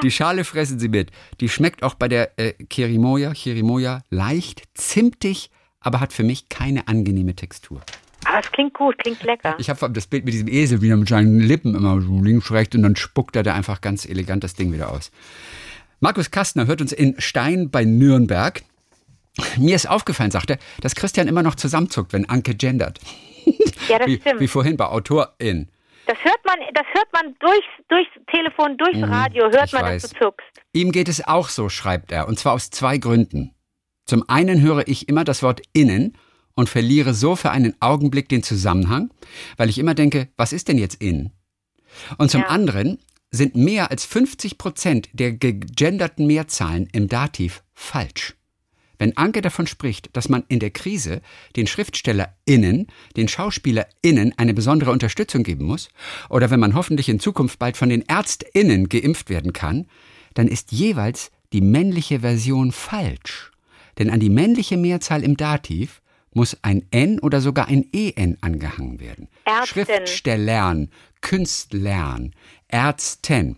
Die Schale fressen sie mit. Die schmeckt auch bei der äh, Cherimoya, Cherimoya leicht zimtig, aber hat für mich keine angenehme Textur. Aber es klingt gut, klingt lecker. Ich habe das Bild mit diesem Esel wieder mit seinen Lippen immer so links, rechts und dann spuckt er da einfach ganz elegant das Ding wieder aus. Markus Kastner hört uns in Stein bei Nürnberg. Mir ist aufgefallen, sagt er, dass Christian immer noch zusammenzuckt, wenn Anke gendert. Ja, das Wie, stimmt. wie vorhin bei Autorin. Das hört man, das hört man durchs, durchs Telefon, durchs Radio, hört Mhm, man, weiß. dass du zuckst. Ihm geht es auch so, schreibt er, und zwar aus zwei Gründen. Zum einen höre ich immer das Wort innen und verliere so für einen Augenblick den Zusammenhang, weil ich immer denke, was ist denn jetzt in? Und zum Ja. anderen sind mehr als 50 Prozent der gegenderten Mehrzahlen im Dativ falsch. Wenn Anke davon spricht, dass man in der Krise den SchriftstellerInnen, den SchauspielerInnen eine besondere Unterstützung geben muss, oder wenn man hoffentlich in Zukunft bald von den ÄrztInnen geimpft werden kann, dann ist jeweils die männliche Version falsch. Denn an die männliche Mehrzahl im Dativ muss ein N oder sogar ein EN angehangen werden. Ärztin. Schriftstellern, Künstlern, Ärzten.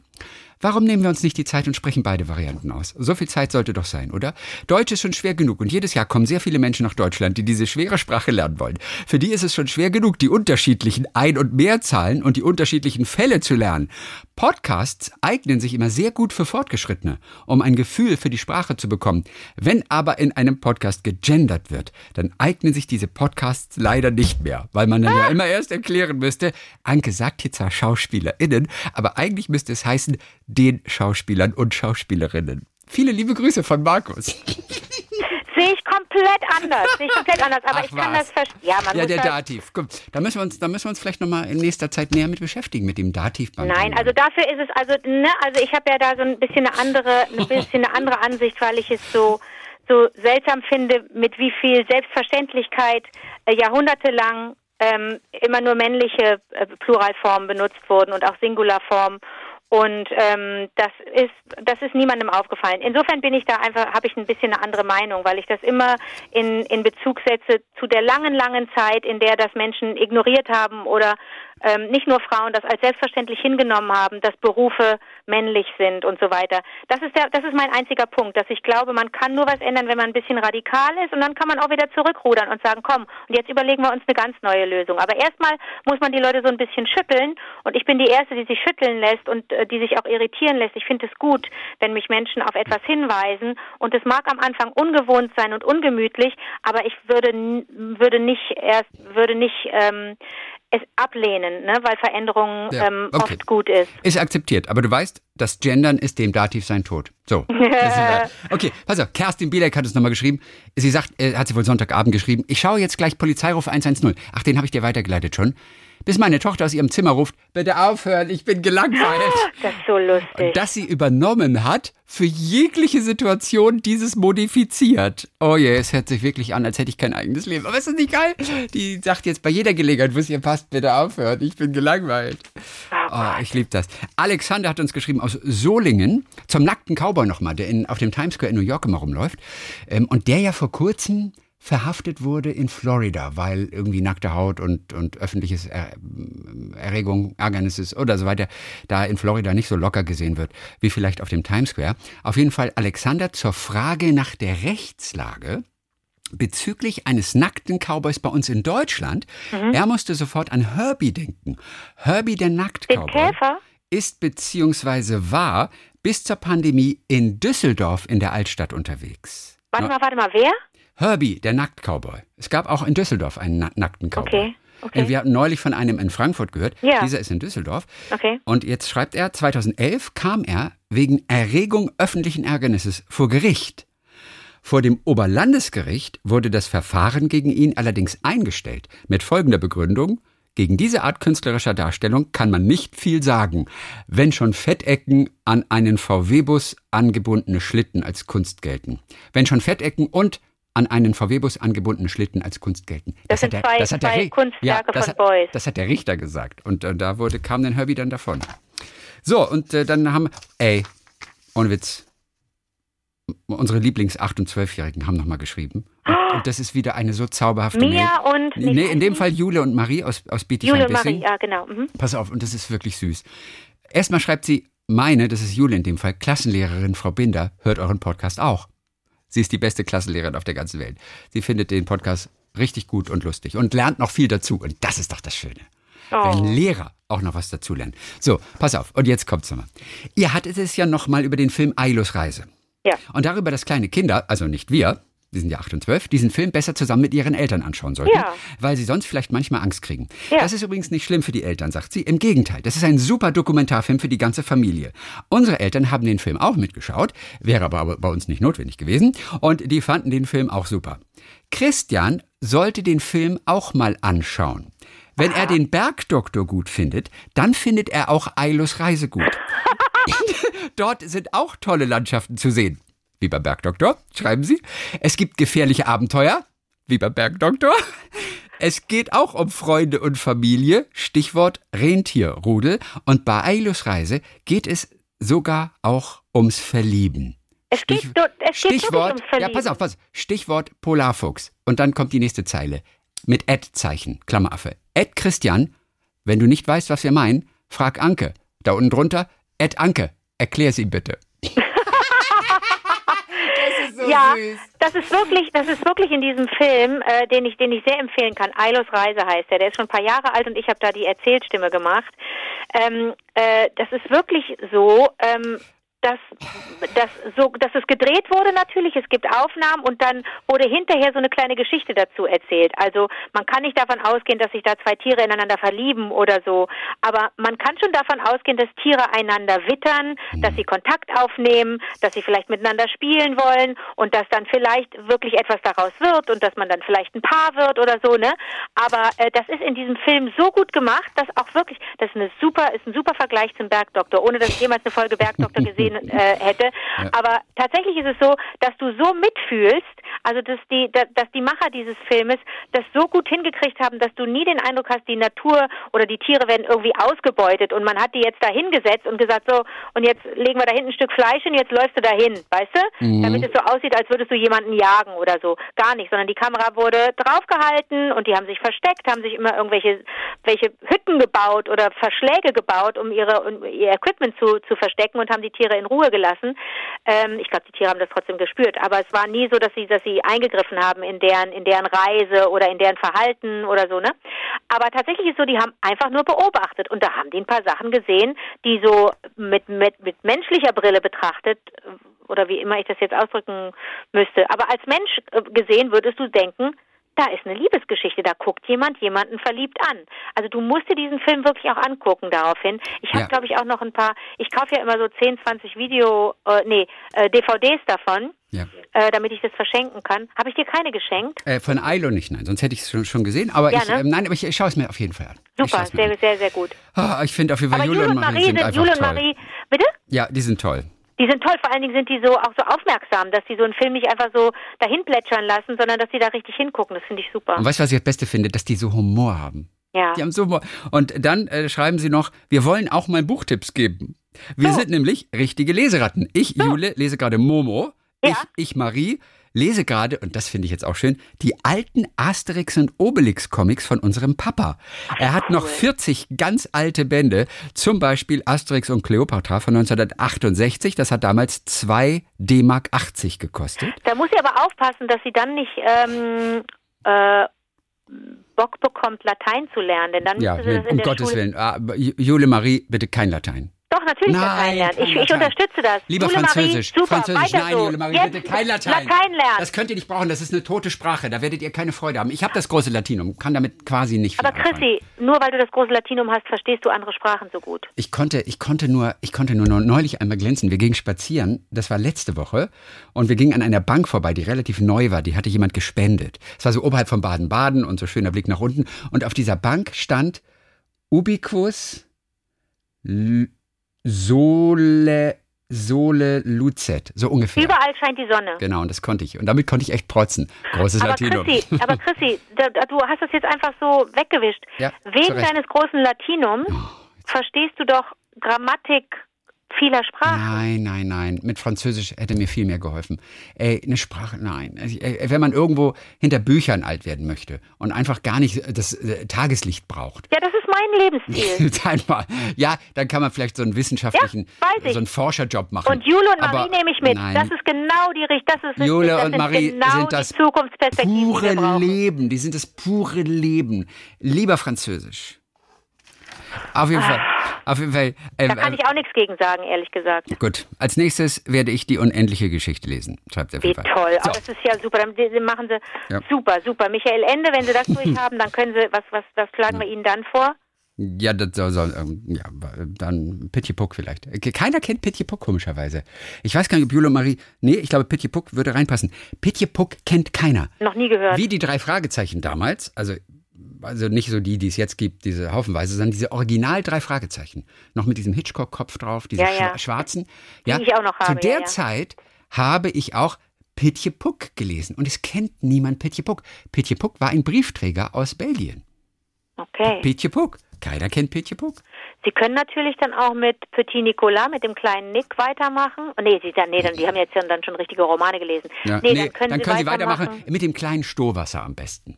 Warum nehmen wir uns nicht die Zeit und sprechen beide Varianten aus? So viel Zeit sollte doch sein, oder? Deutsch ist schon schwer genug und jedes Jahr kommen sehr viele Menschen nach Deutschland, die diese schwere Sprache lernen wollen. Für die ist es schon schwer genug, die unterschiedlichen Ein- und Mehrzahlen und die unterschiedlichen Fälle zu lernen. Podcasts eignen sich immer sehr gut für Fortgeschrittene, um ein Gefühl für die Sprache zu bekommen. Wenn aber in einem Podcast gegendert wird, dann eignen sich diese Podcasts leider nicht mehr, weil man dann ja immer erst erklären müsste, Anke sagt hier zwar SchauspielerInnen, aber eigentlich müsste es heißen, den Schauspielern und Schauspielerinnen. Viele liebe Grüße von Markus. Sehe ich komplett anders, sehe ich komplett anders, aber Ach, ich kann was? das verstehen. Ja, man Ja, der halt, Dativ. Guck, da müssen wir uns, da müssen wir uns vielleicht nochmal in nächster Zeit näher mit beschäftigen, mit dem Dativband. Nein, also dafür ist es also ne, also ich habe ja da so ein bisschen eine andere ein bisschen eine andere Ansicht, weil ich es so so seltsam finde, mit wie viel Selbstverständlichkeit äh, jahrhundertelang ähm, immer nur männliche äh, Pluralformen benutzt wurden und auch Singularformen und ähm, das ist das ist niemandem aufgefallen. Insofern bin ich da einfach habe ich ein bisschen eine andere Meinung, weil ich das immer in in Bezug setze zu der langen langen Zeit, in der das Menschen ignoriert haben oder ähm, nicht nur Frauen das als selbstverständlich hingenommen haben, dass Berufe männlich sind und so weiter. Das ist der, das ist mein einziger Punkt, dass ich glaube, man kann nur was ändern, wenn man ein bisschen radikal ist und dann kann man auch wieder zurückrudern und sagen, komm, und jetzt überlegen wir uns eine ganz neue Lösung. Aber erstmal muss man die Leute so ein bisschen schütteln und ich bin die erste, die sich schütteln lässt und äh, die sich auch irritieren lässt. Ich finde es gut, wenn mich Menschen auf etwas hinweisen und es mag am Anfang ungewohnt sein und ungemütlich, aber ich würde würde nicht erst würde nicht ähm, es ablehnen, ne, weil Veränderung Ja, ähm, okay. oft gut ist. Ist akzeptiert, aber du weißt, das Gendern ist dem Dativ sein Tod. So. Okay, pass auf, Kerstin Bielek hat es nochmal geschrieben. Sie sagt, äh, hat sie wohl Sonntagabend geschrieben, ich schaue jetzt gleich Polizeiruf 110. Ach, den habe ich dir weitergeleitet schon. Bis meine Tochter aus ihrem Zimmer ruft, bitte aufhören, ich bin gelangweilt. Das ist so lustig. Und dass sie übernommen hat, für jegliche Situation dieses modifiziert. Oh je, es hört sich wirklich an, als hätte ich kein eigenes Leben. Aber ist das nicht geil? Die sagt jetzt bei jeder Gelegenheit, wo es ihr passt, bitte aufhören, ich bin gelangweilt. Oh, ich liebe das. Alexander hat uns geschrieben aus Solingen zum nackten Cowboy nochmal, der in, auf dem Times Square in New York immer rumläuft. Ähm, und der ja vor kurzem verhaftet wurde in Florida, weil irgendwie nackte Haut und, und öffentliches er Erregung, Ärgernisses oder so weiter da in Florida nicht so locker gesehen wird, wie vielleicht auf dem Times Square. Auf jeden Fall Alexander zur Frage nach der Rechtslage bezüglich eines nackten Cowboys bei uns in Deutschland. Er musste sofort an Herbie denken. Herbie der Nackt-Cowboy ist beziehungsweise war bis zur Pandemie in Düsseldorf in der Altstadt unterwegs. Warte mal, warte mal, wer? Herbie, der Nacktcowboy. Es gab auch in Düsseldorf einen na nackten Cowboy. Okay, okay. Wir hatten neulich von einem in Frankfurt gehört. Ja. Dieser ist in Düsseldorf. Okay. Und jetzt schreibt er, 2011 kam er wegen Erregung öffentlichen Ärgernisses vor Gericht. Vor dem Oberlandesgericht wurde das Verfahren gegen ihn allerdings eingestellt, mit folgender Begründung. Gegen diese Art künstlerischer Darstellung kann man nicht viel sagen, wenn schon Fettecken an einen VW-Bus angebundene Schlitten als Kunst gelten. Wenn schon Fettecken und an einen VW-Bus angebundene Schlitten als Kunst gelten. Das sind zwei- der zwei Ri- Kunstwerke das von hat, Beuys. Das hat der Richter gesagt. Und äh, da wurde, kam dann Herbie dann davon. So, und äh, dann haben, ey, ohne Witz, unsere Lieblings-8- und 12-Jährigen haben nochmal geschrieben. Und, und das ist wieder eine so zauberhafte Mia Mail. und- Nee, in dem. Fall Jule und Marie aus, aus Jule und Marie, ja, genau. Mhm. Pass auf, und das ist wirklich süß. Erstmal schreibt sie, meine, das ist Jule in dem Fall, Klassenlehrerin Frau Binder, hört euren Podcast auch. Sie ist die beste Klassenlehrerin auf der ganzen Welt. Sie findet den Podcast richtig gut und lustig und lernt noch viel dazu. Und das ist doch das Schöne. Wenn Lehrer auch noch was dazu lernen. So, pass auf. Und jetzt kommt's nochmal. Ihr hattet es ja noch mal über den Film Ailos Reise. Ja. Und darüber, dass kleine Kinder, also nicht wir, die sind ja 8 und 12, diesen Film besser zusammen mit ihren Eltern anschauen sollten, Ja. weil sie sonst vielleicht manchmal Angst kriegen. Ja. Das ist übrigens nicht schlimm für die Eltern, sagt sie. Im Gegenteil, das ist ein super Dokumentarfilm für die ganze Familie. Unsere Eltern haben den Film auch mitgeschaut, wäre aber bei uns nicht notwendig gewesen, und die fanden den Film auch super. Christian sollte den Film auch mal anschauen. Wenn er den Bergdoktor gut findet, dann findet er auch Ailos Reise gut. Dort sind auch tolle Landschaften zu sehen. Wie beim Bergdoktor, schreiben Sie. Es gibt gefährliche Abenteuer, wie beim Bergdoktor. Es geht auch um Freunde und Familie, Stichwort Rentierrudel. Und bei Ailos Reise geht es sogar auch ums Verlieben. Es geht, dort, es geht Stichwort, ums ja, Verlieben. pass auf, pass auf. Stichwort Polarfuchs. Und dann kommt die nächste Zeile. Mit Ad-Zeichen, Klammeraffe. Ad Christian, wenn du nicht weißt, was wir meinen, frag Anke. Da unten drunter, Ad Anke. Erklär sie bitte. so ja, süß. das ist wirklich, das ist wirklich in diesem Film, äh, den ich, den ich sehr empfehlen kann. Ailos Reise heißt der. Der ist schon ein paar Jahre alt und ich habe da die Erzählstimme gemacht. Ähm, äh, das ist wirklich so. Ähm, dass, dass, so, dass es gedreht wurde natürlich, es gibt Aufnahmen und dann wurde hinterher so eine kleine Geschichte dazu erzählt. Also man kann nicht davon ausgehen, dass sich da zwei Tiere ineinander verlieben oder so, aber man kann schon davon ausgehen, dass Tiere einander wittern, dass sie Kontakt aufnehmen, dass sie vielleicht miteinander spielen wollen und dass dann vielleicht wirklich etwas daraus wird und dass man dann vielleicht ein Paar wird oder so, ne? Aber äh, das ist in diesem Film so gut gemacht, dass auch wirklich, das ist eine super, ist ein super Vergleich zum Bergdoktor, ohne dass ich jemals eine Folge Bergdoktor gesehen äh, hätte. Aber tatsächlich ist es so, dass du so mitfühlst, also dass die, da- dass die Macher dieses Filmes das so gut hingekriegt haben, dass du nie den Eindruck hast, die Natur oder die Tiere werden irgendwie ausgebeutet und man hat die jetzt da hingesetzt und gesagt, so, und jetzt legen wir da hinten ein Stück Fleisch hin, jetzt läufst du dahin, weißt du? Damit es so aussieht, als würdest du jemanden jagen oder so. Gar nicht, sondern die Kamera wurde draufgehalten und die haben sich versteckt, haben sich immer irgendwelche welche Hütten gebaut oder Verschläge gebaut, um ihre um ihr Equipment zu, zu verstecken und haben die Tiere in Ruhe gelassen. Ähm, ich glaube, die Tiere haben das trotzdem gespürt, aber es war nie so, dass sie, dass sie eingegriffen haben in deren, in deren Reise oder in deren Verhalten oder so, ne? Aber tatsächlich ist so, die haben einfach nur beobachtet und da haben die ein paar Sachen gesehen, die so mit, mit, mit menschlicher Brille betrachtet oder wie immer ich das jetzt ausdrücken müsste. Aber als Mensch äh, gesehen würdest du denken, da ist eine Liebesgeschichte, da guckt jemand jemanden verliebt an. Also du musst dir diesen Film wirklich auch angucken daraufhin. Ich habe, Ja. glaube ich, auch noch ein paar, ich kaufe ja immer so 10, 20 Video, äh, nee, äh, DVDs davon, Ja. äh, damit ich das verschenken kann. Habe ich dir keine geschenkt? Äh, von Ailo nicht, nein, sonst hätte ich es schon, schon gesehen. Aber Ja, ich, ne? ähm, nein, aber ich, ich schaue es mir auf jeden Fall an. Super, sehr, an. sehr, sehr gut. Ah, ich finde auf jeden Fall Jule und Marie sind, einfach Jule und. Marie, bitte? Ja, die sind toll. Die sind toll, vor allen Dingen sind die so auch so aufmerksam, dass die so einen Film nicht einfach so dahin plätschern lassen, sondern dass sie da richtig hingucken. Das finde ich super. Und weißt du, was ich das Beste finde? Dass die so Humor haben. Ja. Die haben so Humor. Und dann äh, schreiben sie noch, wir wollen auch mal Buchtipps geben. Wir So. sind nämlich richtige Leseratten. Ich, Jule, lese gerade Momo. Ja. Ich, ich, Marie, lese gerade, und das finde ich jetzt auch schön, die alten Asterix und Obelix Comics von unserem Papa. Er hat noch 40 ganz alte Bände, zum Beispiel Asterix und Cleopatra von 1968. Das hat damals 2 D-Mark 80 gekostet. Da muss sie aber aufpassen, dass sie dann nicht ähm, äh, Bock bekommt, Latein zu lernen, denn dann Ja, müsste sie das in um der Gottes Schule. Willen. Ah, Jule Marie, bitte kein Latein. Natürlich Nein, Latein lernen. kein Ich, ich unterstütze das. Lieber Jule Französisch. Marie, super, Französisch, nein, so. Jule Marie, Jetzt bitte kein Latein. Latein lernen. Das könnt ihr nicht brauchen, das ist eine tote Sprache, da werdet ihr keine Freude haben. Ich habe das große Latinum, kann damit quasi nicht viel Aber anfangen. Chrissy, nur weil du das große Latinum hast, verstehst du andere Sprachen so gut. Ich konnte, ich konnte nur, ich konnte nur neulich einmal glänzen. Wir gingen spazieren, das war letzte Woche, und wir gingen an einer Bank vorbei, die relativ neu war, die hatte jemand gespendet. Es war so oberhalb von Baden-Baden und so schöner Blick nach unten. Und auf dieser Bank stand Ubicus L- Sole, Sole Luzet, so ungefähr. Überall scheint die Sonne. Genau, und das konnte ich. Und damit konnte ich echt protzen. Großes Aber Latinum. Chrissy, aber Chrissy, du hast das jetzt einfach so weggewischt. Ja, Wegen. Oh, deines großen Latinums verstehst du doch Grammatik vieler Sprachen. Nein, nein, nein. Mit Französisch hätte mir viel mehr geholfen. Ey, eine Sprache, nein. Also, äh, Wenn man irgendwo hinter Büchern alt werden möchte und einfach gar nicht das äh, Tageslicht braucht. Ja, das ist mein Lebensstil. Ja, dann kann man vielleicht so einen wissenschaftlichen, Ja, so einen Forscherjob machen. Und Jule und Marie Aber nehme ich mit. Nein. Das ist genau die Richtung. Das ist richtig. Jule das und Marie genau sind das pure. Leben. Die sind das pure Leben. Lieber Französisch. Auf jeden Fall. Auf jeden Fall. ähm, Da kann ähm, ich auch nichts gegen sagen, ehrlich gesagt. Gut, als nächstes werde ich die unendliche Geschichte lesen. Schreibt er Wie toll. So. Aber das ist ja super. Dann machen sie Ja. super, super. Michael Ende, wenn sie das durchhaben, dann können sie, was, was, was schlagen wir ihnen dann vor? Ja, das soll, soll ähm, ja, dann Pitjepuck vielleicht. Keiner kennt Pitjepuck komischerweise. Ich weiß gar nicht, ob Jule Marie, nee, ich glaube Pitjepuck würde reinpassen. Pitjepuck kennt keiner. Noch nie gehört. Wie die drei Fragezeichen damals, also, also nicht so die, die es jetzt gibt, diese haufenweise, sondern diese original drei Fragezeichen. Noch mit diesem Hitchcock-Kopf drauf, diese Ja, ja. schwa- schwarzen. Die ich auch noch Zu habe, der ja, ja. Zeit habe ich auch Pitjepuck gelesen. Und es kennt niemand Pitjepuck. Pitjepuck war ein Briefträger aus Belgien. Okay. Pitjepuck. Keiner kennt Pitjepuck. Sie können natürlich dann auch mit Petit Nicolas, mit dem kleinen Nick weitermachen. Oh, nee, Sie, dann, nee dann, die haben jetzt ja dann schon richtige Romane gelesen. Ja, nee, nee, dann können, Sie, weitermachen mit dem kleinen Stohwasser am besten.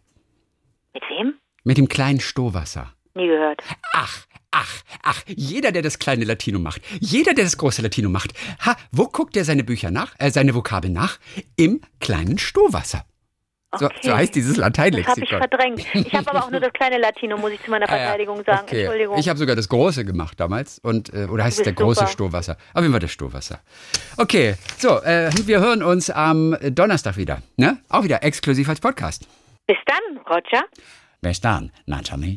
Mit wem? Mit dem kleinen Stohwasser. Nie gehört. Ach, ach, ach, jeder, der das kleine Latino macht, jeder, der das große Latino macht, ha, wo guckt er seine Bücher nach, äh, seine Vokabeln nach? Im kleinen Stohwasser. So, Okay. so heißt dieses Das habe ich Lateinlexikon. verdrängt. Ich habe aber auch nur das kleine Latino, muss ich zu meiner Ah. Verteidigung sagen. Okay. Entschuldigung. Ich habe sogar das große gemacht damals und äh, oder heißt es der bist große super. Stohwasser? Jeden Fall das Stohwasser. Okay, so äh, wir hören uns am Donnerstag wieder, ne? Auch wieder exklusiv als Podcast. Bis dann, Roger. Bis dann, Nathalie.